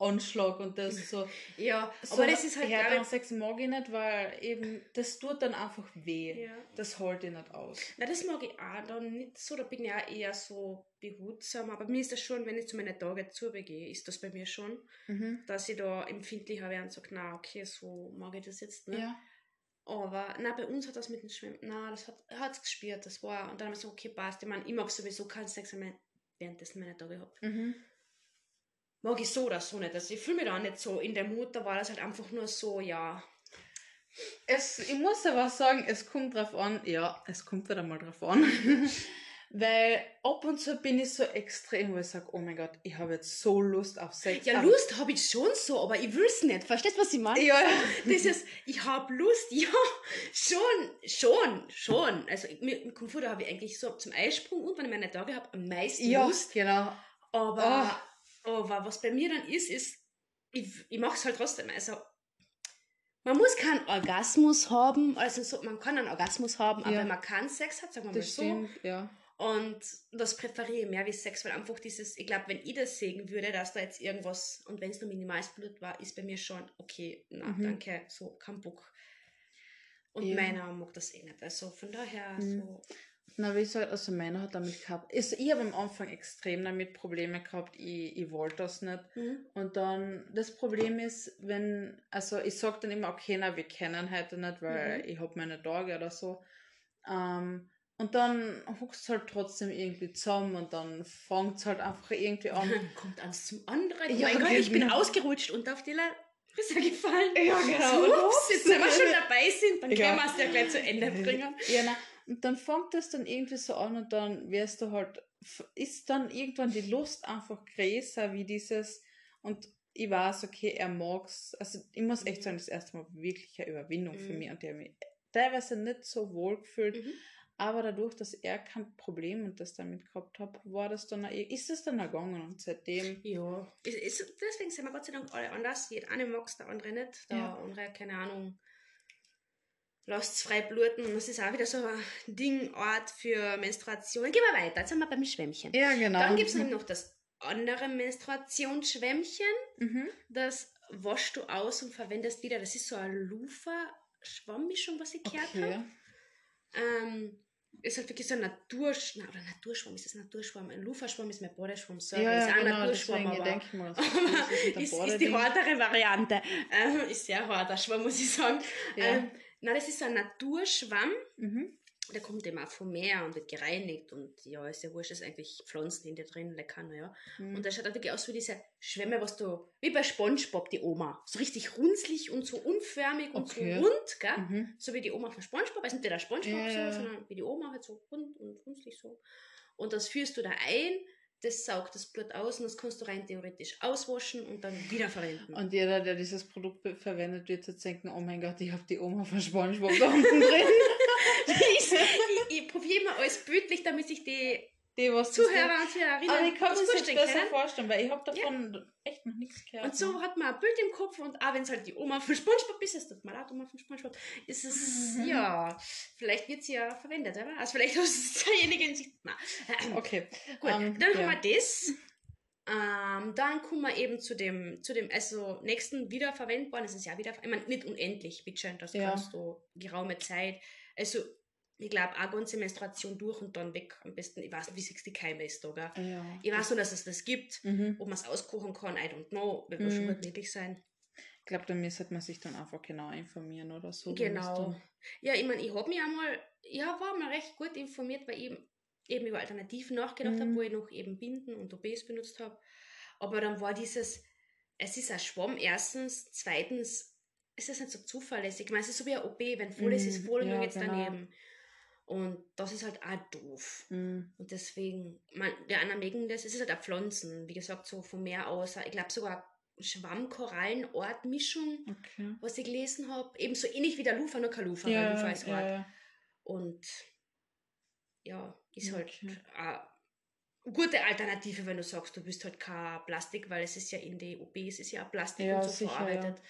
Anschlag und das so. ja, so aber das ist halt, glaube und Sex mag ich nicht, weil eben, das tut dann einfach weh. ja. Das halte ich nicht aus. Na, das mag ich auch dann nicht so, da bin ich auch eher so behutsam, aber mir ist das schon, wenn ich zu meinen Tagen zubegehe, ist das bei mir schon, Mhm. dass ich da empfindlicher werde und sage, na, okay, so mag ich das jetzt nicht. Ja. Aber na, bei uns hat das mit dem Schwimmen, na, das hat es gespürt, das war, und dann habe ich so, okay, passt, ich meine, ich mag sowieso keinen Sex, wenn ich währenddessen meine Tage habe. Mhm. Mag ich so oder so nicht, also ich fühle mich da nicht so, in der Mut, da war das halt einfach nur so, ja, Es, ich muss aber sagen, es kommt drauf an, ja, es kommt wieder mal drauf an. Weil ab und zu bin ich so extrem, wo ich sage, oh mein Gott, ich habe jetzt so Lust auf Sex. ja, Lust habe ich schon so, aber ich will es nicht, verstehst du, was ich meine? Ja, ja. Das ist, ich habe Lust, ja, schon, schon, schon. Also vor, da habe ich eigentlich so zum Eisprung und wenn ich meine Tage habe, am meisten Ja, Lust. genau. Aber, aber was bei mir dann ist, ist, ich, ich mache es halt trotzdem. Also man muss keinen Orgasmus haben, also so, man kann einen Orgasmus haben, aber Ja. wenn man keinen Sex hat, sagen wir mal Das so. stimmt, ja. Und das präferiere ich mehr wie Sex, weil einfach dieses, ich glaube, wenn ich das sehen würde, dass da jetzt irgendwas, und wenn es nur minimales Blut war, ist bei mir schon, okay, na, Mhm. danke, so, kein Bock. Und Ja. meiner mag das eh nicht. Also von daher, Mhm. so, Na, wie gesagt, also meiner hat damit gehabt. Also ich habe am Anfang extrem damit Probleme gehabt, ich, ich wollte das nicht. mhm. Und dann, das Problem ist, wenn, also ich sage dann immer, okay, na, wir kennen heute nicht, weil Mhm. ich habe meine Tage oder so. Ähm, und dann huckst halt trotzdem irgendwie zusammen und dann fängt es halt einfach irgendwie an. Dann kommt eins zum anderen. Oh Ja, mein Gott, ich bin genau. ausgerutscht und auf die Risse gefallen. Ja, genau. So, ups, jetzt, wenn wir schon dabei sind, dann Ja. können wir es ja gleich zu Ende bringen. Ja, na, und dann fängt das dann irgendwie so an und dann wirst du halt, ist dann irgendwann die Lust einfach größer wie dieses und ich weiß, okay, er mag's. Also ich muss echt sagen, das erste Mal wirklich eine Überwindung für Mhm. mich und der mich teilweise nicht so wohl gefühlt, Mhm. aber dadurch, dass er kein Problem und das damit gehabt hat, war das dann auch, ist es dann auch gegangen und seitdem Ja, ist, ist, deswegen sind wir Gott sei Dank alle anders. Der eine mag es, der andere nicht. Der Ja. andere, keine Ahnung, lasst es frei bluten. Und das ist auch wieder so ein Ding, Ort für Menstruation. Gehen wir weiter, jetzt sind wir beim Schwämmchen. Ja, genau. Dann gibt es noch das andere Menstruationsschwämmchen. mhm. Das waschst du aus und verwendest wieder. Das ist so eine Lufa-Schwammmischung, was ich gehört habe. Okay. Ähm, ist halt wirklich so ein Naturschwamm, oder Naturschwamm, ist das Naturschwamm? Ein Luferschwamm ist mein Badeschwamm, sorry, Ja, ist ja, auch genau, Naturschwamm, aber denke ich mal, das aber ist, ist, ist die härtere Variante. Ähm, ist sehr harter Schwamm, muss ich sagen. Ja. Ähm, na, das ist so ein Naturschwamm, Mhm. der kommt immer vom Meer und wird gereinigt und ja, ist ja wurscht, ist eigentlich Pflanzen in dir drin, lecker, naja. Mhm. Und der schaut halt wirklich aus wie diese Schwämme, was du, wie bei Spongebob, die Oma. So richtig runzlig und so unförmig und Okay. so rund, gell? Mhm. So wie die Oma von Spongebob, also nicht der Spongebob Ja, so, sondern wie die Oma halt so rund und runzlig so. Und das führst du da ein, das saugt das Blut aus und das kannst du rein theoretisch auswaschen und dann wiederverwenden. Und jeder, der dieses Produkt verwendet, wird jetzt denken, oh mein Gott, ich habe die Oma von Spongebob da unten drin. ich, ich, ich probiere immer alles bildlich, damit sich die Die, was Zuhörer und Zuhörerinnen Aber ich kann das mir das vorstellen besser können. vorstellen, weil ich habe davon echt noch nichts gehört. Und so hat man ein Bild im Kopf und auch wenn es halt die Oma von Spongebob ist, ist das mal auch Oma von Spongebob, ist es, Mhm. ja, vielleicht wird sie ja verwendet, oder? Also vielleicht ist derjenige in sich, na, Okay. Gut, Ähm, dann ja. haben wir das. Ähm, dann kommen wir eben zu dem, zu dem also nächsten wiederverwendbaren. Es ist ja wieder, ich meine, nicht unendlich, bitte, das Ja. kannst du geraume Zeit. Also, ich glaube, eine ganze Menstruation durch und dann weg. Am besten, ich weiß nicht, wie sich die Keime ist, gell? Ja. Ich weiß nur, dass es das gibt. Mhm. Ob man es auskochen kann, I don't know. Wird Mhm. nicht möglich sein. Ich glaube, da müsste man sich dann einfach genau informieren oder so. Genau. Ja, ich meine, ich habe mich einmal, ja, war mal recht gut informiert, weil ich eben, eben über Alternativen nachgedacht Mhm. habe, wo ich noch eben Binden und OBs benutzt habe. Aber dann war dieses, es ist ein Schwamm, erstens, zweitens, ist das nicht so zuverlässig. Ich meine, es ist so wie ein OB, wenn voll ist, ist Mhm, voll und ja, geht's genau. daneben. Und das ist halt auch doof. Mhm. Und deswegen, man, der anderen mögen das, es ist halt auch Pflanzen, wie gesagt, so vom Meer aus. Ich glaube sogar Schwamm-Korallen-Ort-Mischung, Okay. was ich gelesen habe. Ebenso ähnlich wie der Lufa, nur kein Lufa, Ja, Lufa ist Ort. ja, ja. Und ja, ist halt Okay. eine gute Alternative, wenn du sagst, du bist halt kein Plastik, weil es ist ja in den OPs ist ja Plastik Ja, und so sicher, verarbeitet.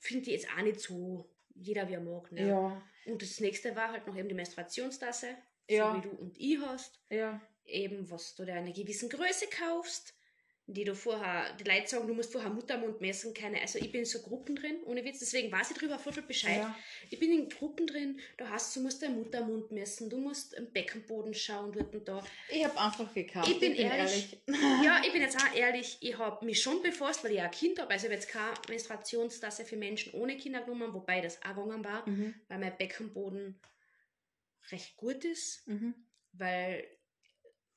Finde ich jetzt auch nicht so, jeder wie er mag. Ne? Ja, Und das nächste war halt noch eben die Menstruationstasse, Ja. so wie du und ich hast. ja. Eben, was du dir einer gewissen Größe kaufst, die du vorher, die Leute sagen, du musst vorher Muttermund messen, keine, also ich bin in so Gruppen drin, ohne Witz, deswegen weiß ich drüber voll viel Bescheid. ja. Ich bin in Gruppen drin, da hast du, musst deinen Muttermund messen, du musst am Beckenboden schauen, dort und da. Ich habe einfach gekauft. Ich bin ehrlich. Ja, ich bin jetzt auch ehrlich, ich habe mich schon befasst, weil ich auch ein Kind habe, also ich habe jetzt keine Menstruationstasse für Menschen ohne Kinder genommen, wobei das auch gegangen war, Mhm. weil mein Beckenboden recht gut ist, Mhm. weil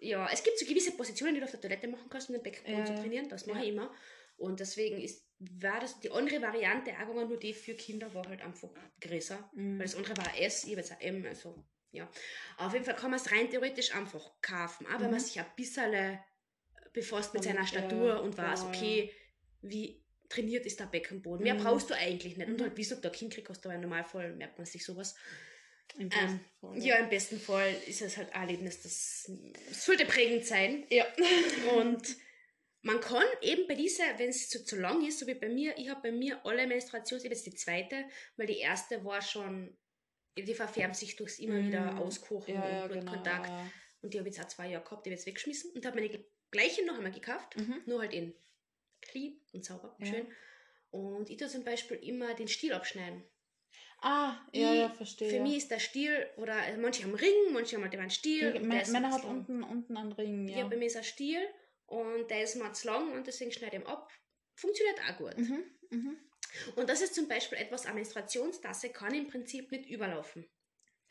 ja, es gibt so gewisse Positionen, die du auf der Toilette machen kannst, um den Beckenboden Ja, zu ja. trainieren, das mache Ja. ich immer. Und deswegen ist, war das die andere Variante, auch nur die für Kinder war halt einfach größer. Mhm. Weil das andere war S, ich habe jetzt ein M, also ja. Auf jeden Fall kann man es rein theoretisch einfach kaufen, wenn Mhm. man sich ein bisschen befasst mit seiner ja, Statur und weiß, genau, okay, wie trainiert ist der Beckenboden. Mehr Mhm. brauchst du eigentlich nicht. Und Mhm. halt, wieso du ein Kind kriegst, hast du aber im Normalfall merkt man sich sowas. Im Ähm, Fall, Ja, im besten Fall ist es halt ein Erlebnis, das, sollte prägend sein. Ja. Und man kann eben bei dieser, wenn es zu, zu lang ist, so wie bei mir, ich habe bei mir alle Menstruations, ich habe jetzt die zweite, weil die erste war schon, die verfärbt sich durchs immer Mhm. wieder auskochen Ja, ja, und genau. Blutkontakt. ja. Und die habe ich jetzt auch zwei Jahre gehabt, die habe ich jetzt weggeschmissen und habe meine gleiche noch einmal gekauft, Mhm. nur halt in clean und sauber und Ja. schön. Und ich tue zum Beispiel immer den Stiel abschneiden. Ah, ja, ja, verstehe. Für ja. mich ist der Stiel, oder also manche haben Ring, manche haben halt immer einen Stiel. Männer zu hat lang. unten, unten einen Ring, Ja. ja. bei mir ist ein Stiel und der ist mal zu lang und deswegen schneide ich ihn ab. Funktioniert auch gut. Mhm. Mhm. Und das ist zum Beispiel etwas, eine Menstruationstasse kann im Prinzip nicht überlaufen.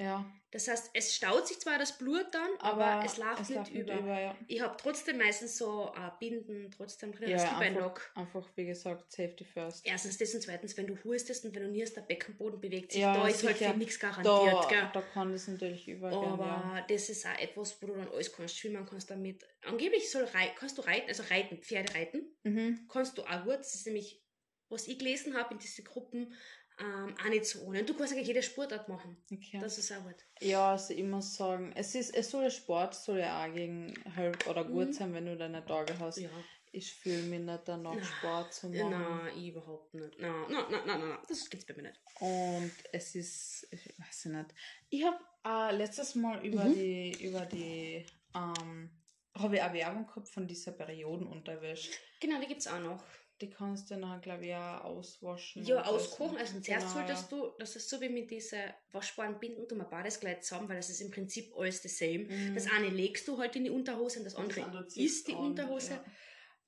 Ja, Das heißt, es staut sich zwar das Blut dann, aber, aber es läuft nicht über. ja. Ich habe trotzdem meistens so äh, Binden trotzdem drin, Ja, das gibt ein einfach, Lock. einfach, wie gesagt, Safety first. Erstens das und zweitens, wenn du hustest und wenn du nierst, der Beckenboden bewegt sich, Ja, da ist halt sicher. für nichts Da, garantiert. gell? da kann das natürlich übergehen, Aber ja. das ist auch etwas, wo du dann alles kannst. Schwimmen kannst damit. Angeblich soll rei kannst du reiten, also reiten, Pferde reiten. Mhm. Kannst du auch gut. Das ist nämlich, was ich gelesen habe in diesen Gruppen, ähm, auch nicht so ohne. Und du kannst eigentlich jede Sportart machen. Okay. Das ist auch gut. Ja, also ich muss sagen, es ist, es soll Sport soll ja auch gegen halb oder gut Mhm. sein, wenn du deine Tage hast. Ja. Ich fühle mich nicht danach, Na, Sport zu machen. Nein, ich überhaupt nicht. Nein, nein, nein, nein, nein, das gibt's bei mir nicht. Und es ist, ich weiß ich nicht. Ich habe äh, letztes Mal über Mhm. die, über die, ähm, habe ich eine Werbung gehabt von dieser Periodenunterwäsche. Genau, die gibt's auch noch. Die kannst du dann, glaube ich, auch auswaschen. Ja, das. auskochen. Also zuerst Genau, solltest du, das ist so wie mit diesen waschbaren Binden, du mal beides gleich zusammen, weil das ist im Prinzip alles dasselbe. Mhm. Das eine legst du halt in die Unterhose und das andere andere ziehst ist die an, Unterhose. ja.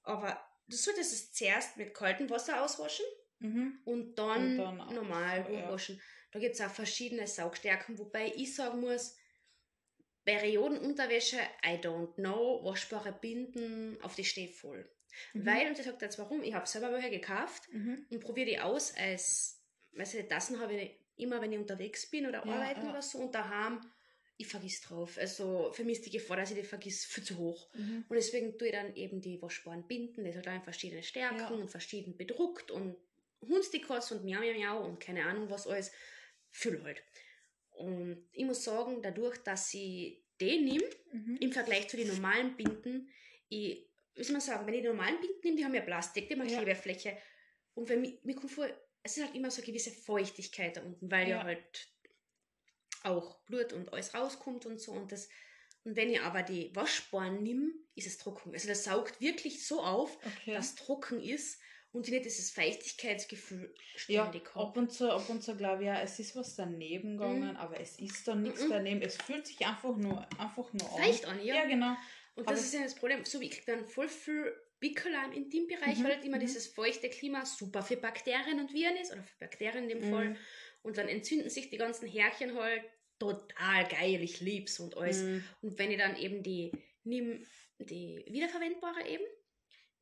Aber du solltest es zuerst mit kaltem Wasser auswaschen Mhm. und dann, Und dann normal so, ja. durchwaschen. Da gibt es auch verschiedene Saugstärken, wobei ich sagen muss, Periodenunterwäsche, I don't know, waschbare Binden, auf die stehe voll. Mhm. Weil, und ich sage jetzt warum, ich habe selber welche gekauft Mhm. und probiere die aus als, weißt du, Tassen habe ich immer, wenn ich unterwegs bin oder Ja, arbeiten ja. oder so und daheim, ich vergiss drauf. Also für mich ist die Gefahr, dass ich die vergiss, viel zu hoch. Mhm. Und deswegen tue ich dann eben die waschbaren Binden, das hat dann verschiedene Stärken Ja. und verschieden bedruckt und Hundstikos und Miau Miau Miau und keine Ahnung was alles. Füll halt. Und ich muss sagen, dadurch, dass ich den nehme, Mhm. im Vergleich zu den normalen Binden, ich, wie soll man sagen, wenn ich die normalen Binden nehme, die haben ja Plastik, die haben eine Ja. Klebefläche. Und wenn mir, mir kommt vor, es ist halt immer so eine gewisse Feuchtigkeit da unten, weil ja, Ja. halt auch Blut und alles rauskommt und so. Und, das, und wenn ich aber die Waschbaren nehme, ist es trocken. Also das saugt wirklich so auf, Okay. dass trocken ist und ich nicht dieses Feuchtigkeitsgefühl Ja, ständig ab habe. und zu, ab und zu glaube ich ja, es ist was daneben gegangen, aber es ist da nichts Mhm. daneben. Es fühlt sich einfach nur, einfach nur an. Feucht an, ja. Ja, genau. Und Aber- das ist ja das Problem. So wie ich krieg dann voll viel Pickel im Intimbereich, Mhm, weil halt immer mhm. dieses feuchte Klima super für Bakterien und Viren ist, oder für Bakterien in dem Fall. Mhm. Und dann entzünden sich die ganzen Härchen halt total geil, ich lieb's und alles. Mhm. Und wenn ich dann eben die nimm, die wiederverwendbare eben,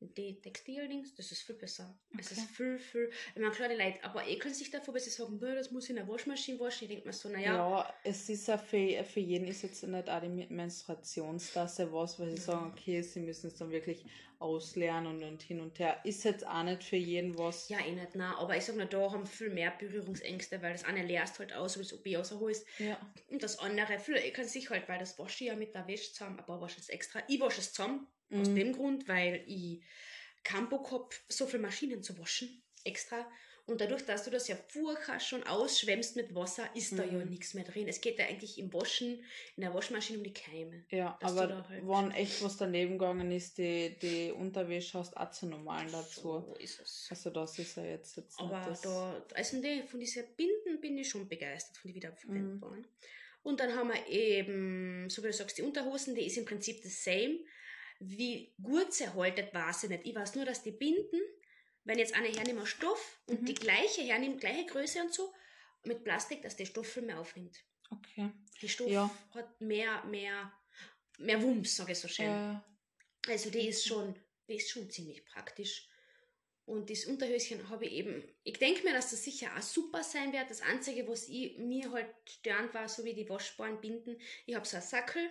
die Textildings, das ist viel besser. Es Okay. ist viel, viel, ich meine, klar, die Leute, aber ekeln sich davor, weil sie sagen, "Bäh, das muss ich in der Waschmaschine waschen. Ich denke mir so, naja, Ja, es ist ja für, für jeden ist jetzt nicht auch die Menstruationstasse was, weil sie sagen, okay, sie müssen es dann wirklich ausleeren und, und hin und her. Ist jetzt auch nicht für jeden was. ja, eh nicht, nein, aber ich sag nur, da haben viel mehr Berührungsängste, weil das eine leerst halt aus, wie das OB rausholst. Ja. Und das andere, viele ekeln sich halt, weil das wasche ich ja mit der Wäsche zusammen, aber wasche es extra. Ich wasche es zusammen, aus Mhm. dem Grund, weil ich keinen Bock hab, so viele Maschinen zu waschen, extra. Und dadurch, dass du das ja vorher schon ausschwemmst mit Wasser, ist da ja Mhm. nichts mehr drin. Es geht ja eigentlich im Waschen, in der Waschmaschine um die Keime. Ja, aber da halt- wenn echt was daneben gegangen ist, die, die Unterwäsche hast auch zu normalen dazu. So ist es. Also das ist ja jetzt, jetzt Aber das. da, also die, von diesen Binden bin ich schon begeistert, von Mhm. wiederverwendbaren. Und dann haben wir eben, so wie du sagst, die Unterhosen, die ist im Prinzip das same. Wie gut sie haltet, weiß ich nicht. Ich weiß nur, dass die Binden, wenn jetzt eine hernimmt Stoff und Mhm. die gleiche hernimmt, gleiche Größe und so, mit Plastik, dass der Stoff viel mehr aufnimmt. Okay. Die Stoff Ja. hat mehr, mehr, mehr Wumms, sage ich so schön. Äh, Also die ist schon, die ist schon ziemlich praktisch. Und das Unterhöschen habe ich eben, ich denke mir, dass das sicher auch super sein wird. Das Einzige, was ich, mir halt störend war, so wie die waschbaren Binden, ich habe so einen Sackel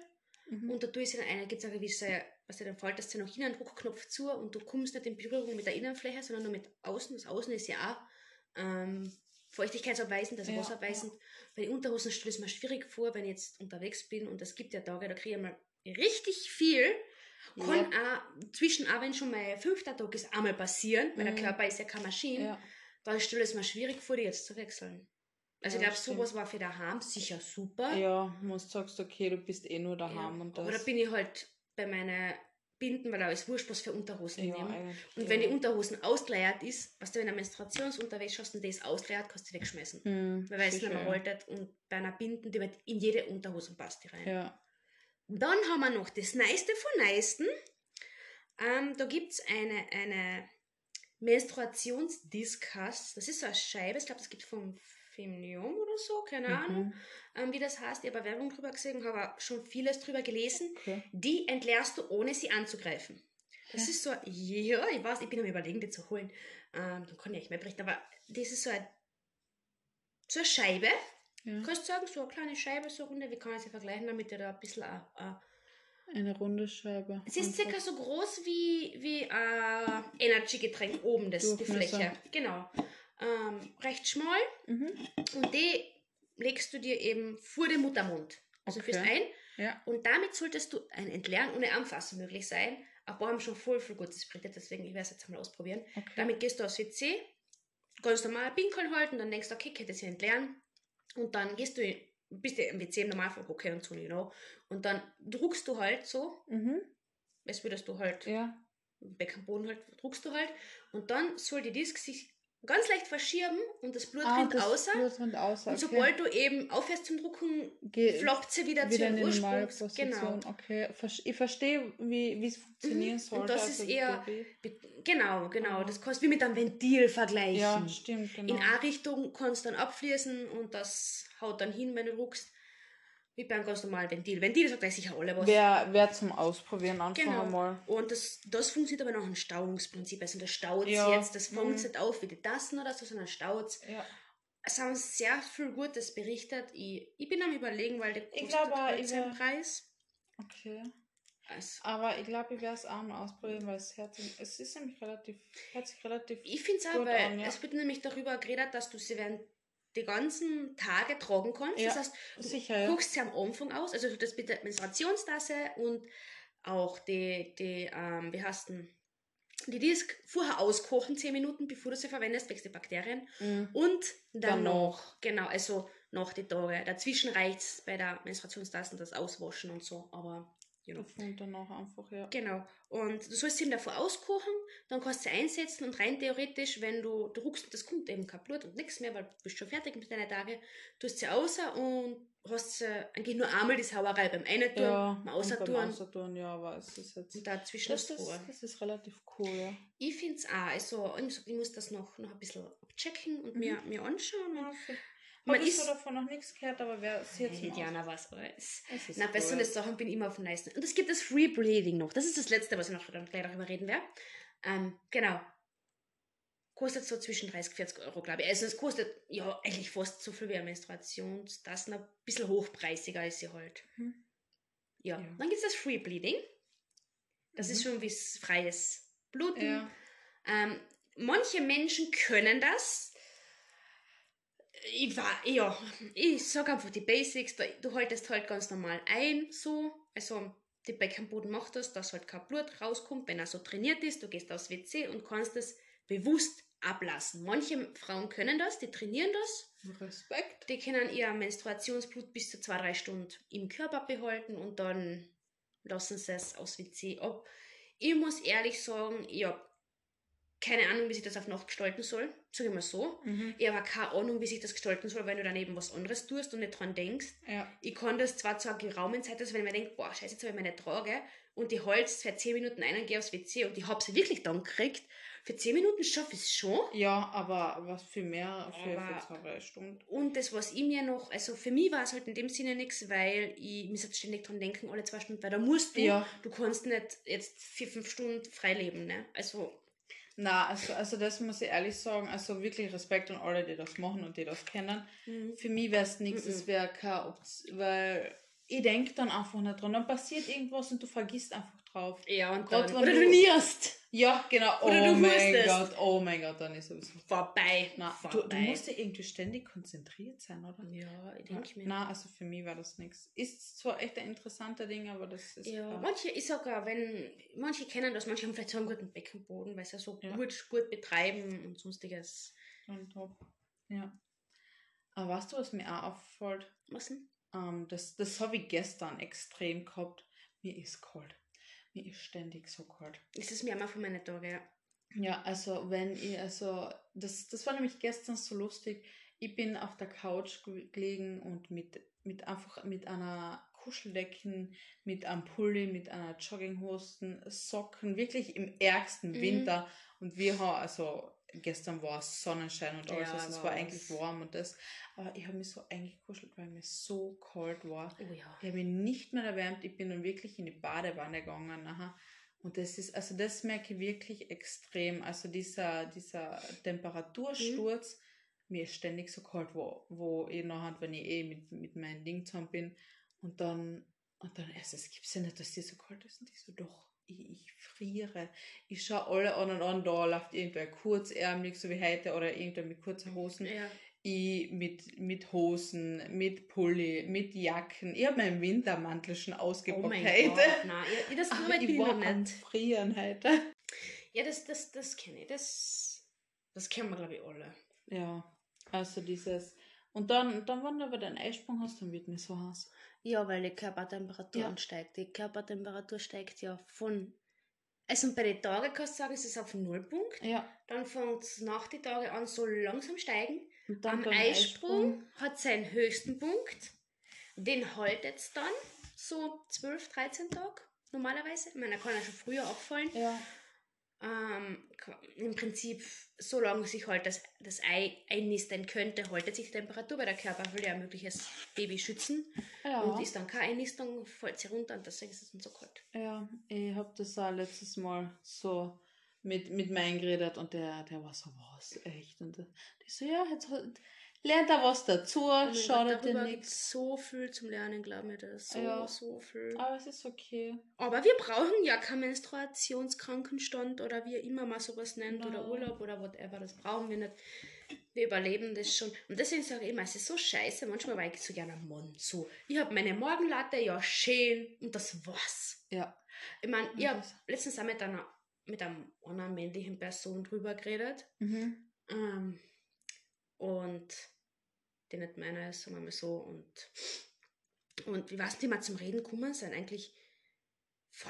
mhm. und da tue ich sie dann eine, gibt es eine gewisse, was dann faltest du noch einen Druckknopf zu und du kommst nicht in Berührung mit der Innenfläche, sondern nur mit außen. Das Außen ist ja auch ähm, feuchtigkeitsabweisend, also Ja, wasserabweisend. Bei den Unterhosen stelle ich es mir schwierig vor, wenn ich jetzt unterwegs bin und es gibt ja Tage, da kriege ich mal richtig viel. Kann auch zwischen, auch wenn schon mein fünfter Tag ist, einmal passieren, weil Mhm. der Körper ist ja keine Maschine, ja. dann stelle ich es mir schwierig vor, die jetzt zu wechseln. Also Ja, ich glaube, sowas war für daheim sicher super. ja, wenn du sagst, okay, du bist eh nur Ja, daheim und das. Da bin ich halt bei meinen Binden, weil da ist wurscht, was für Unterhosen ja, nehme. eigentlich, Und wenn die Unterhosen ausgeleiert ist, was du in einer Menstruationsunterwäsche hast und die ist ausgeleiert, kannst du die wegschmeißen. Hm, Weil es nicht mehr haltet und bei einer Binden, die wird in jede Unterhose passt die rein. Ja. Dann haben wir noch das Neiste von Neisten. Ähm, da gibt es eine, eine Menstruationsdiskus. Das ist so eine Scheibe, ich glaube, das gibt vom Femnium oder so, keine Ahnung, Mhm. ähm, wie das heißt. Ich habe Werbung drüber gesehen, habe schon vieles drüber gelesen. Okay. Die entleerst du, ohne sie anzugreifen. Das Hä? ist so, ja, ich weiß, ich bin am überlegen, die zu holen. Ähm, dann kann ich echt mehr berichten, aber das ist so eine, so eine Scheibe. Ja. Du kannst sagen, so eine kleine Scheibe, so runde, wie kann ich sie vergleichen, damit ihr da ein bisschen ein, ein Eine runde Scheibe. es ist circa so groß wie, wie ein Energy-Getränk oben, das, die. Fläche. Genau. Ähm, recht schmal Mhm. und die legst du dir eben vor den Muttermund. Also Okay. fürs ein. Ja. Und damit solltest du ein Entleeren ohne Anfassen möglich sein. Ein paar haben schon voll viel Gutes berichtet, deswegen ich werde es jetzt mal ausprobieren. Okay. Damit gehst du aufs WC, ganz normal Pinkeln halten, dann denkst du, okay, könnte sie entleeren. Und dann gehst du, bist du im WC im Normalfall okay und so, you know. Und dann druckst du halt so, Mhm. als würdest du halt Ja. Beckenboden halt, druckst du halt. Und dann soll die Disk sich ganz leicht verschieben und das Blut Ah, rinnt außer. Blut rinnt außer. Und okay. sobald du eben aufhörst zum Drucken, Ge- floppt sie wieder, wieder zu normale Ursprungs. Genau. Okay, ich verstehe, wie es funktionieren Mhm. soll. Und das ist eher- Genau, genau. Ah. Das kannst du wie mit einem Ventil vergleichen. Ja, stimmt, genau. In eine Richtung kannst du dann abfließen und das haut dann hin, wenn du druckst. Wie bei einem ganz normalen Ventil. Ventil sagt gleich sicher alle was. Wer, wer zum Ausprobieren einfach Genau. einmal. Und das, das funktioniert aber nach einem Stauungsprinzip. Also das staut Ja. jetzt, das fängt Mhm. nicht auf wie die Tassen oder so, sondern staut Ja. Es haben sehr viel Gutes berichtet. Ich, ich bin am überlegen, weil der kostet halt ich seinen wär- Preis. Okay. Also, Aber ich glaube, ich werde es auch mal ausprobieren, weil es hört sich, es ist nämlich relativ, hört sich relativ. ich finde es an, ja. es wird nämlich darüber geredet, dass du sie während die ganzen Tage tragen kannst. Ja. Das heißt, Sicher, du ja. guckst sie am Anfang aus, also das mit der Menstruationstasse und auch die, die ähm, wie heißt denn, die Disk vorher auskochen, 10 Minuten, bevor du sie verwendest, wächst die Bakterien. Mhm. Und danach, Danach. genau, also nach die Tage. Dazwischen reicht es bei der Menstruationstasse das Auswaschen und so, aber know. Und danach einfach, ja. Genau. Und du sollst sie eben davor auskochen, dann kannst du sie einsetzen und rein theoretisch, wenn du druckst, das kommt eben kein Blut und nichts mehr, weil du bist schon fertig mit deinen Tagen, tust sie außer und hast sie eigentlich nur einmal die Sauerei beim Eintun, Ja, mal und beim außer tun Außertun, ja, aber es ist jetzt. und dazwischen Das das ist, Ruhe. das ist relativ cool, ja. Ich finde es auch, also ich muss, ich muss das noch, noch ein bisschen abchecken und Mhm. mir, mir anschauen. Und Man man ich ist... so davon noch nichts gehört, aber wer es jetzt Hey, Diana, was weiß. Es ist Na, bei so cool. Sachen bin ich immer auf dem Neuesten. Und es gibt das Free Bleeding noch. Das ist das Letzte, was ich noch gleich darüber reden werde. Ähm, genau. Kostet so zwischen 30 40 Euro, glaube ich. Also es kostet ja eigentlich fast so viel wie eine Menstruation. Das ist ein bisschen hochpreisiger als sie halt. Mhm. Ja. Ja. Dann gibt es das Free Bleeding. Das ist Mhm. schon wie freies Bluten. Ja. Ähm, manche Menschen können das. Ich war, ja, ich sag einfach die Basics. Du haltest halt ganz normal ein, so. Also, die Beckenboden macht das, dass halt kein Blut rauskommt, wenn er so trainiert ist. Du gehst aufs WC und kannst es bewusst ablassen. Manche Frauen können das, die trainieren das. Respekt. Die können ihr Menstruationsblut bis zu zwei, drei Stunden im Körper behalten und dann lassen sie es aus WC ab. Ich muss ehrlich sagen, ich habe keine Ahnung, wie sich das auf Nacht gestalten soll. Sag ich mal so. Mhm. Ich habe keine Ahnung, wie sich das gestalten soll, wenn du daneben was anderes tust und nicht dran denkst. Ja. Ich kann das zwar zu einer geraumen Zeit, also wenn ich mir denke, boah, scheiße, jetzt habe ich meine Trage und die Holz für 10 Minuten ein und gehe aufs WC und ich habe sie wirklich dann gekriegt. Für 10 Minuten schaffe ich es schon. Ja, aber was für mehr für, Aber- für zwei, Stunden. Und das, was ich mir noch, also für mich war es halt in dem Sinne nichts, weil ich muss jetzt ständig dran denken, alle zwei Stunden, weil da musst du, Ja. du kannst nicht jetzt vier, fünf Stunden frei leben, ne? Also, Na, also, also das muss ich ehrlich sagen, also wirklich Respekt an alle, die das machen und die das kennen. Für mich wäre es nichts, Mhm. es wäre keine Option, weil ich denke dann einfach nicht dran. Dann passiert irgendwas und du vergisst einfach drauf. ja, und Gott, dann, oder du- du nierst. Ja, genau. Oder oh du mein hustest. Gott, oh mein Gott, dann ist sowieso. Vorbei. Na, du, vorbei. du musst ja irgendwie ständig konzentriert sein, oder? Ja, ich denke mir. Na, also für mich war das nichts. Ist zwar echt ein interessanter Ding, aber das ist. Ja, klar. manche, sag auch, wenn, manche kennen das, manche haben vielleicht so einen guten Beckenboden, weil sie so Ja. gut Sport betreiben und sonstiges. Schon top. Ja. Aber weißt du, was mir auch auffällt? Was denn? Ähm, das das habe ich gestern extrem gehabt. Mir ist kalt. Mir ist ständig so kalt. Das ist mir einmal von meinen Tagen, ja. Ja, also wenn ich, also das, das war nämlich gestern so lustig. Ich bin auf der Couch ge- gelegen und mit, mit einfach mit einer Kuscheldecken, mit einem Pulli, mit einer Jogginghosen, Socken, wirklich im ärgsten Mhm. Winter. Und wir haben, also gestern war es Sonnenschein und alles, Ja, also es war eigentlich warm und das. Aber ich habe mich so eingekuschelt, weil mir so kalt war. Oh ja. Ich habe mich nicht mehr erwärmt, ich bin dann wirklich in die Badewanne gegangen. Aha. Und das ist, also das merke ich wirklich extrem. Also dieser, dieser Temperatursturz, mir ist ständig so kalt, wo, wo ich nachher, wenn ich eh mit, mit meinem Ding zusammen bin, und dann, und dann erst, es gibt ja nicht, dass dir so kalt ist. Und ich so, doch, ich, ich friere. Ich schaue alle anderen an, da läuft irgendwer kurzärmlich, so wie heute, oder irgendwer mit kurzen Hosen Ja. ich mit, mit Hosen, mit Pulli, mit Jacken. Ich habe meinen Wintermantel schon Oh ausgepackt mein heute. Gott, nein, ja, das Arbeit ich ich war am nicht. Frieren heute. Ja, das, das, das kenne ich. Das, das kennen wir, glaube ich, alle. Ja, also dieses. Und dann, dann wenn du aber den Eisprung hast, dann wird mir so heiß. Ja, weil die Körpertemperatur Ja. ansteigt. Die Körpertemperatur steigt ja von. Also bei den Tagen kannst du sagen, es ist auf Nullpunkt. Ja. Dann fängt es nach den Tagen an so langsam steigen. Und Am beim Eisprung hat seinen höchsten Punkt. Den haltet es dann so 12, 13 Tage normalerweise. Ich meine, er kann ja schon früher abfallen. Ja. Ähm, Im Prinzip, solange sich halt das, das Ei einnisten könnte, haltet sich die Temperatur, weil der Körper will ja ein mögliches Baby schützen. Ja. Und ist dann keine Einnistung, fällt sie runter und deswegen ist es nicht so kalt. ja, ich habe das auch letztes Mal so mit, mit meinem geredet und der, der war so, was, echt? Und die so, ja, jetzt lernt er was dazu, Oh schadet dir nichts. so viel zum Lernen, glaub mir das. So, Ja. so viel. Aber es ist okay. Aber wir brauchen ja keinen Menstruationskrankenstand oder wie immer man sowas nennt oder Nein. Urlaub oder whatever. Das brauchen wir nicht. Wir überleben das schon. Und deswegen sage ich immer, es ist so scheiße. Manchmal war ich so gerne am Mond. So, ich habe meine Morgenlatte, ja, schön und das war's. Ja. Ich meine, ich habe letztens auch mit einer, mit einer männlichen Person drüber geredet. Mhm. Ähm, und die nicht meiner ist, sagen wir mal so. Und, und ich weiß nicht, wie wir zum Reden gekommen sind. Eigentlich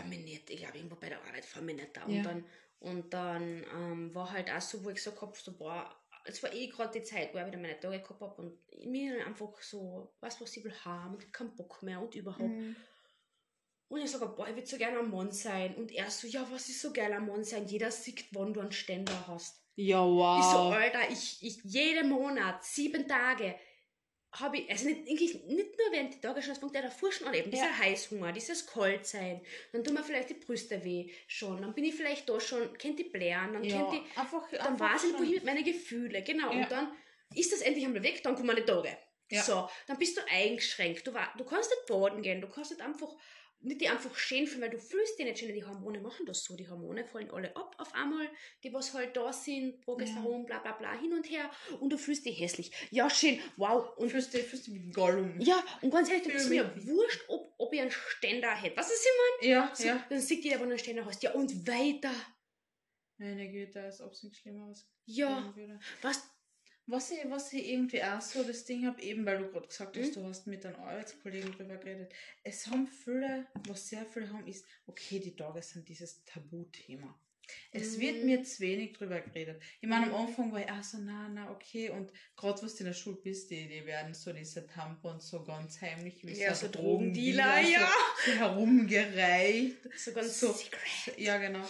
nicht. Ich glaube, irgendwo bei der Arbeit nicht da. Und Ja. dann, und dann ähm, war halt auch so, wo ich gesagt habe, so, boah, es war eh gerade die Zeit, wo ich wieder meine Tage gehabt habe und mir einfach so, was, was ich will haben und keinen Bock mehr und überhaupt. Mhm. Und ich sage, boah, ich würde so gerne ein Mann sein. Und er so, ja, was ist so geil am Mann sein? Jeder sieht, wann du einen Ständer hast. Ja, Ich so, wow. Alter, ich, ich jeden Monat, sieben Tage, habe ich, also nicht, eigentlich nicht nur während die Tage schon, es fängt ja davor schon an, eben dieser Heißhunger, dieses Kaltsein, dann tun mir vielleicht die Brüste weh schon, dann bin ich vielleicht da schon, kennt die Blären, dann Ja, kennt die, einfach, dann einfach weiß ich, schon. wohin mit meinen Gefühlen, genau, Ja. und dann ist das endlich einmal weg, dann kommen die Tage. Ja. So, dann bist du eingeschränkt, du, wa- du kannst nicht baden gehen, du kannst nicht einfach, nicht die einfach schön fühlen, weil du fühlst die nicht schön, die Hormone machen das so, die Hormone fallen alle ab auf einmal, die was halt da sind, Progesteron, bla bla bla, hin und her, und du fühlst die hässlich. Ja, schön, wow, und Fühlst du fühlst wie Gollum. ja, und ganz ehrlich, dann ist mir wurscht, ob, ob ich einen Ständer hätte. Was ist immer? Ja, So, ja. Dann sieht jeder, wo du einen Ständer hast. Ja, und weiter. Meine Güte, als ob es nichts Schlimmeres Ja, geben würde. was? Was ich, was ich irgendwie auch so das Ding habe, eben weil du gerade gesagt hast, Mhm. du hast mit deinen Arbeitskollegen drüber geredet. Es haben viele, was sehr viele haben, ist, okay, die Tage sind dieses Tabuthema. Es wird Mhm. mir zu wenig drüber geredet. Ich meine, am Mhm. Anfang war ich auch so, na, na, okay. Und gerade was du in der Schule bist, die, die werden so diese Tampons so ganz heimlich wie Ja, so Drogendealer, Drogendealer, ja. So, so herumgereicht. So ganz So. secret. Ja, genau.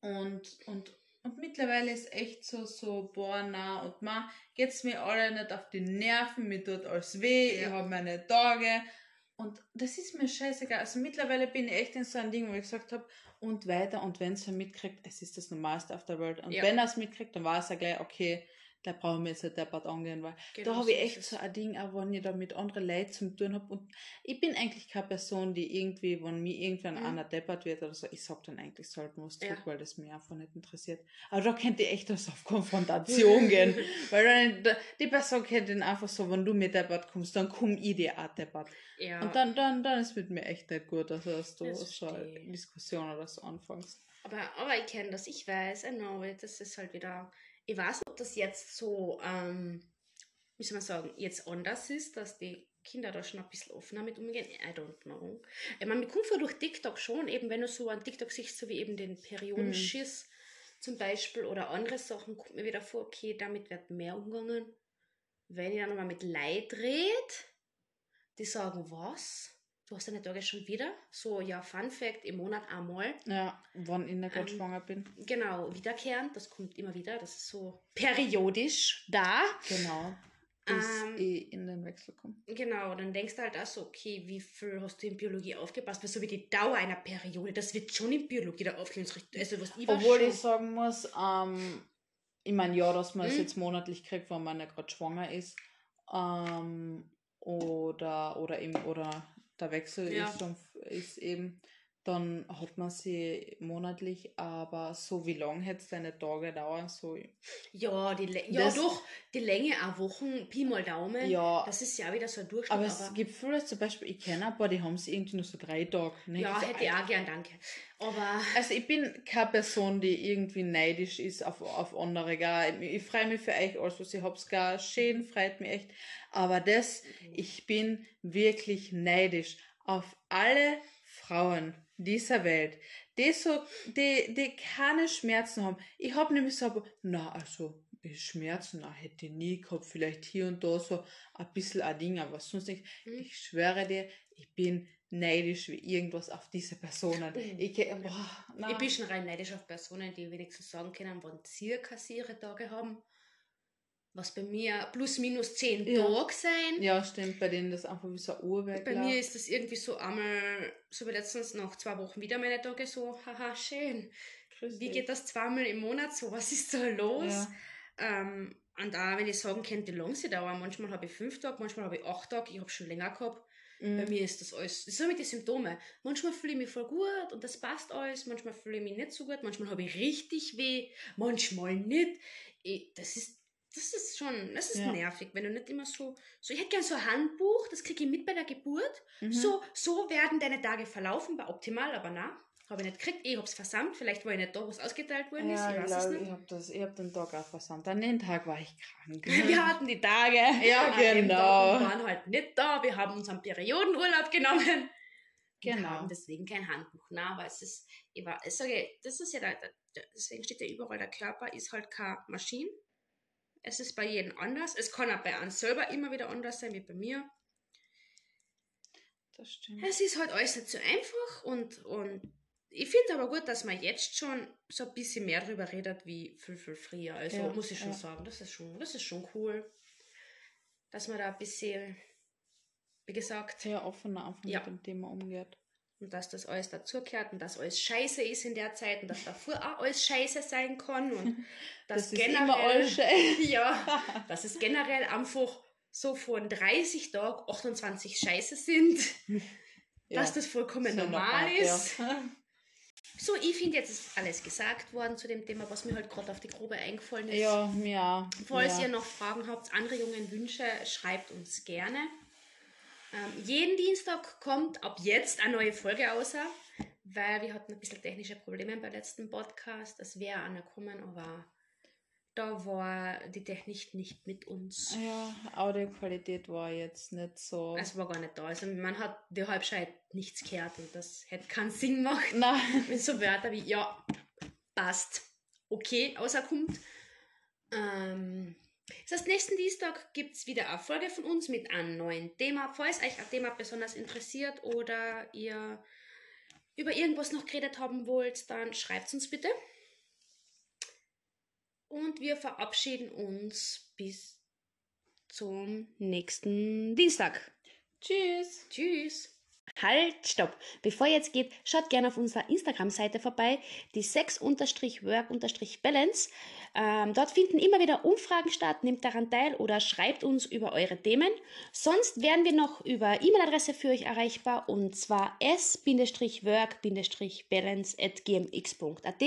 Und, und, und mittlerweile ist echt so, so, boah, na, und ma, geht's mir alle nicht auf die Nerven, mir tut alles weh, Ja. ich habe meine Tage. Und das ist mir scheißegal. Also mittlerweile bin ich echt in so einem Ding, wo ich gesagt habe, und weiter, und wenn es er mitkriegt, es ist das Normalste auf der Welt. Und Ja. wenn er es mitkriegt, dann weiß er gleich, okay, da brauchen wir jetzt nicht deppert angehen, weil Genau da habe ich echt so es. ein Ding, auch wenn ich da mit anderen Leuten zu tun habe. Und ich bin eigentlich keine Person, die irgendwie, wenn mir irgendwann Mhm. einer deppert wird oder so, ich sag dann eigentlich, sollten was Ja. tun, weil das mich einfach nicht interessiert. Aber da könnte ich echt was auf Konfrontation gehen. Weil dann, da- die Person kennt den einfach so, wenn du mir deppert kommst, dann komm ich dir auch deppert. Ja. Und dann, dann, dann ist mit mir echt nicht gut, also dass du Das so eine. Diskussion oder so anfängst. aber, aber ich kenne das, ich weiß, I know it, das ist halt wieder, ich weiß nicht, ob das jetzt so, ähm, wie soll man sagen, jetzt anders ist, dass die Kinder da schon ein bisschen offener mit umgehen. I don't know. Ich meine, mir kommt vor durch TikTok schon, eben wenn du so an TikTok siehst, so wie eben den Periodenschiss zum Beispiel oder andere Sachen, kommt mir wieder vor, okay, damit wird mehr umgegangen. Wenn ich dann nochmal mit Leid red, die sagen, was? Du hast deine Tage schon wieder? So, ja, Fun Fact, im Monat einmal. Ja, wann ich nicht gerade Ähm, schwanger bin. Genau, wiederkehrend, das kommt immer wieder, das ist so periodisch da. Genau. Bis Ähm, ich in den Wechsel komme. Genau, dann denkst du halt auch so, okay, wie viel hast du in Biologie aufgepasst? Weil so wie die Dauer einer Periode, das wird schon in Biologie da aufgelöst. Also was ich Obwohl ich sagen muss, ähm, ich meine, ja, dass man es Mhm. jetzt monatlich kriegt, wenn man nicht gerade schwanger ist. Ähm, oder, oder eben, oder der Wechsel Ja. schon, ist eben, dann hat man sie monatlich, aber so wie lange hätte es deine Tage dauern? So, Ja, die Lä- ja doch, die Länge auch Wochen, Pi mal Daumen. ja, Das ist ja wieder so ein Durchschnitt. aber Aber, es gibt viele, zum Beispiel, ich kenne ein paar, die haben sie irgendwie nur so drei Tage. ne? ja, so, hätte ich auch gern, danke. Aber Also ich bin keine Person, die irgendwie neidisch ist auf, auf andere. Gell? Ich, ich freue mich für euch, alles was ich hab's gar schön, freut mich echt. Aber das, ich bin wirklich neidisch auf alle Frauen dieser Welt, die so, die, die keine Schmerzen haben. Ich habe nämlich so, na also Schmerzen, na, hätte ich nie gehabt, vielleicht hier und da so ein bisschen ein Ding, aber sonst nicht. Mhm. Ich schwöre dir, ich bin neidisch wie irgendwas auf diese Personen. Mhm. Ich, boah, ich bin schon rein neidisch auf Personen, die wenigstens sagen können, wann sie ihre Tage haben. Was bei mir plus minus zehn Ja. Tage sein. Ja, stimmt, bei denen das einfach wie so ein Uhrwerk Bei mir ist das irgendwie so einmal, so wie letztens nach zwei Wochen wieder meine Tage so, haha, schön. Grüß Wie dich. geht das zweimal im Monat so? Was ist da los? Ja. Ähm, und auch wenn ich sagen könnte, wie lange sie dauern, manchmal habe ich fünf Tage, manchmal habe ich acht Tage, ich habe schon länger gehabt. Bei Mhm. mir ist das alles, das sind mit die Symptome. Manchmal fühle ich mich voll gut und das passt alles, manchmal fühle ich mich nicht so gut, manchmal habe ich richtig weh, manchmal nicht. Ich, das ist, das ist schon, das ist Ja. nervig, wenn du nicht immer so, so, ich hätte gern so ein Handbuch, das kriege ich mit bei der Geburt. Mhm. So, so werden deine Tage verlaufen, war optimal, aber na, habe ich nicht gekriegt. Ich habe es versammelt, vielleicht war ich nicht da, wo es ausgeteilt worden ist, Ja, ich ich weiß es glaube, nicht. ich habe das, ich den Tag auch versandt. An den Tag war ich krank. Wir hatten die Tage. Ja, dem genau. Und waren halt nicht da. Wir haben unseren Periodenurlaub genommen. Genau. haben deswegen kein Handbuch. Na, aber es ist, ich, war, ich sage, das ist ja, der, deswegen steht ja überall, der Körper ist halt keine Maschine. Es ist bei jedem anders. Es kann auch bei uns selber immer wieder anders sein wie bei mir. Das stimmt. Es ist halt alles nicht so einfach und, und ich finde aber gut, dass man jetzt schon so ein bisschen mehr darüber redet wie viel, viel früher. Also Ja, muss ich schon ja. sagen, das ist schon, das ist schon cool. dass man da ein bisschen, wie gesagt, Sehr offener einfach Ja. mit dem Thema umgeht. Und dass das alles dazugehört und dass alles scheiße ist in der Zeit und dass davor auch alles scheiße sein kann und dass Das ist immer alles schön. ja, dass es generell einfach so von 30 Tagen 28 Scheiße sind, dass das vollkommen So normal normal, ist. Ja. So, ich finde, jetzt ist alles gesagt worden zu dem Thema, was mir halt gerade auf die Grobe eingefallen ist. Ja, ja. Falls ja. ihr noch Fragen habt, Anregungen, Wünsche, schreibt uns gerne. Ähm, jeden Dienstag kommt ab jetzt eine neue Folge außer, weil wir hatten ein bisschen technische Probleme beim letzten Podcast. Es wäre einer gekommen, aber da war die Technik nicht mit uns. Ja, Audioqualität war jetzt nicht so. Es war gar nicht da. Also man hat die Halbzeit nichts gehört und das hätte keinen Sinn gemacht. Nein. mit so Wörtern wie ja, passt, okay, außerkommt. Ähm, das heißt, nächsten Dienstag gibt es wieder eine Folge von uns mit einem neuen Thema. Falls euch ein Thema besonders interessiert oder ihr über irgendwas noch geredet haben wollt, dann schreibt uns bitte. Und wir verabschieden uns bis zum nächsten Dienstag. Tschüss. Tschüss. Halt, stopp. Bevor ihr jetzt geht, schaut gerne auf unserer Instagram-Seite vorbei, die 6-work-balance. Ähm, dort finden immer wieder Umfragen statt, nehmt daran teil oder schreibt uns über eure Themen. Sonst wären wir noch über E-Mail-Adresse für euch erreichbar und zwar s-work-balance.gmx.at.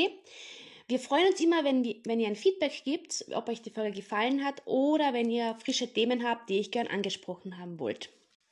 Wir freuen uns immer, wenn, wenn ihr ein Feedback gibt, ob euch die Folge gefallen hat oder wenn ihr frische Themen habt, die ich gern angesprochen haben wollt.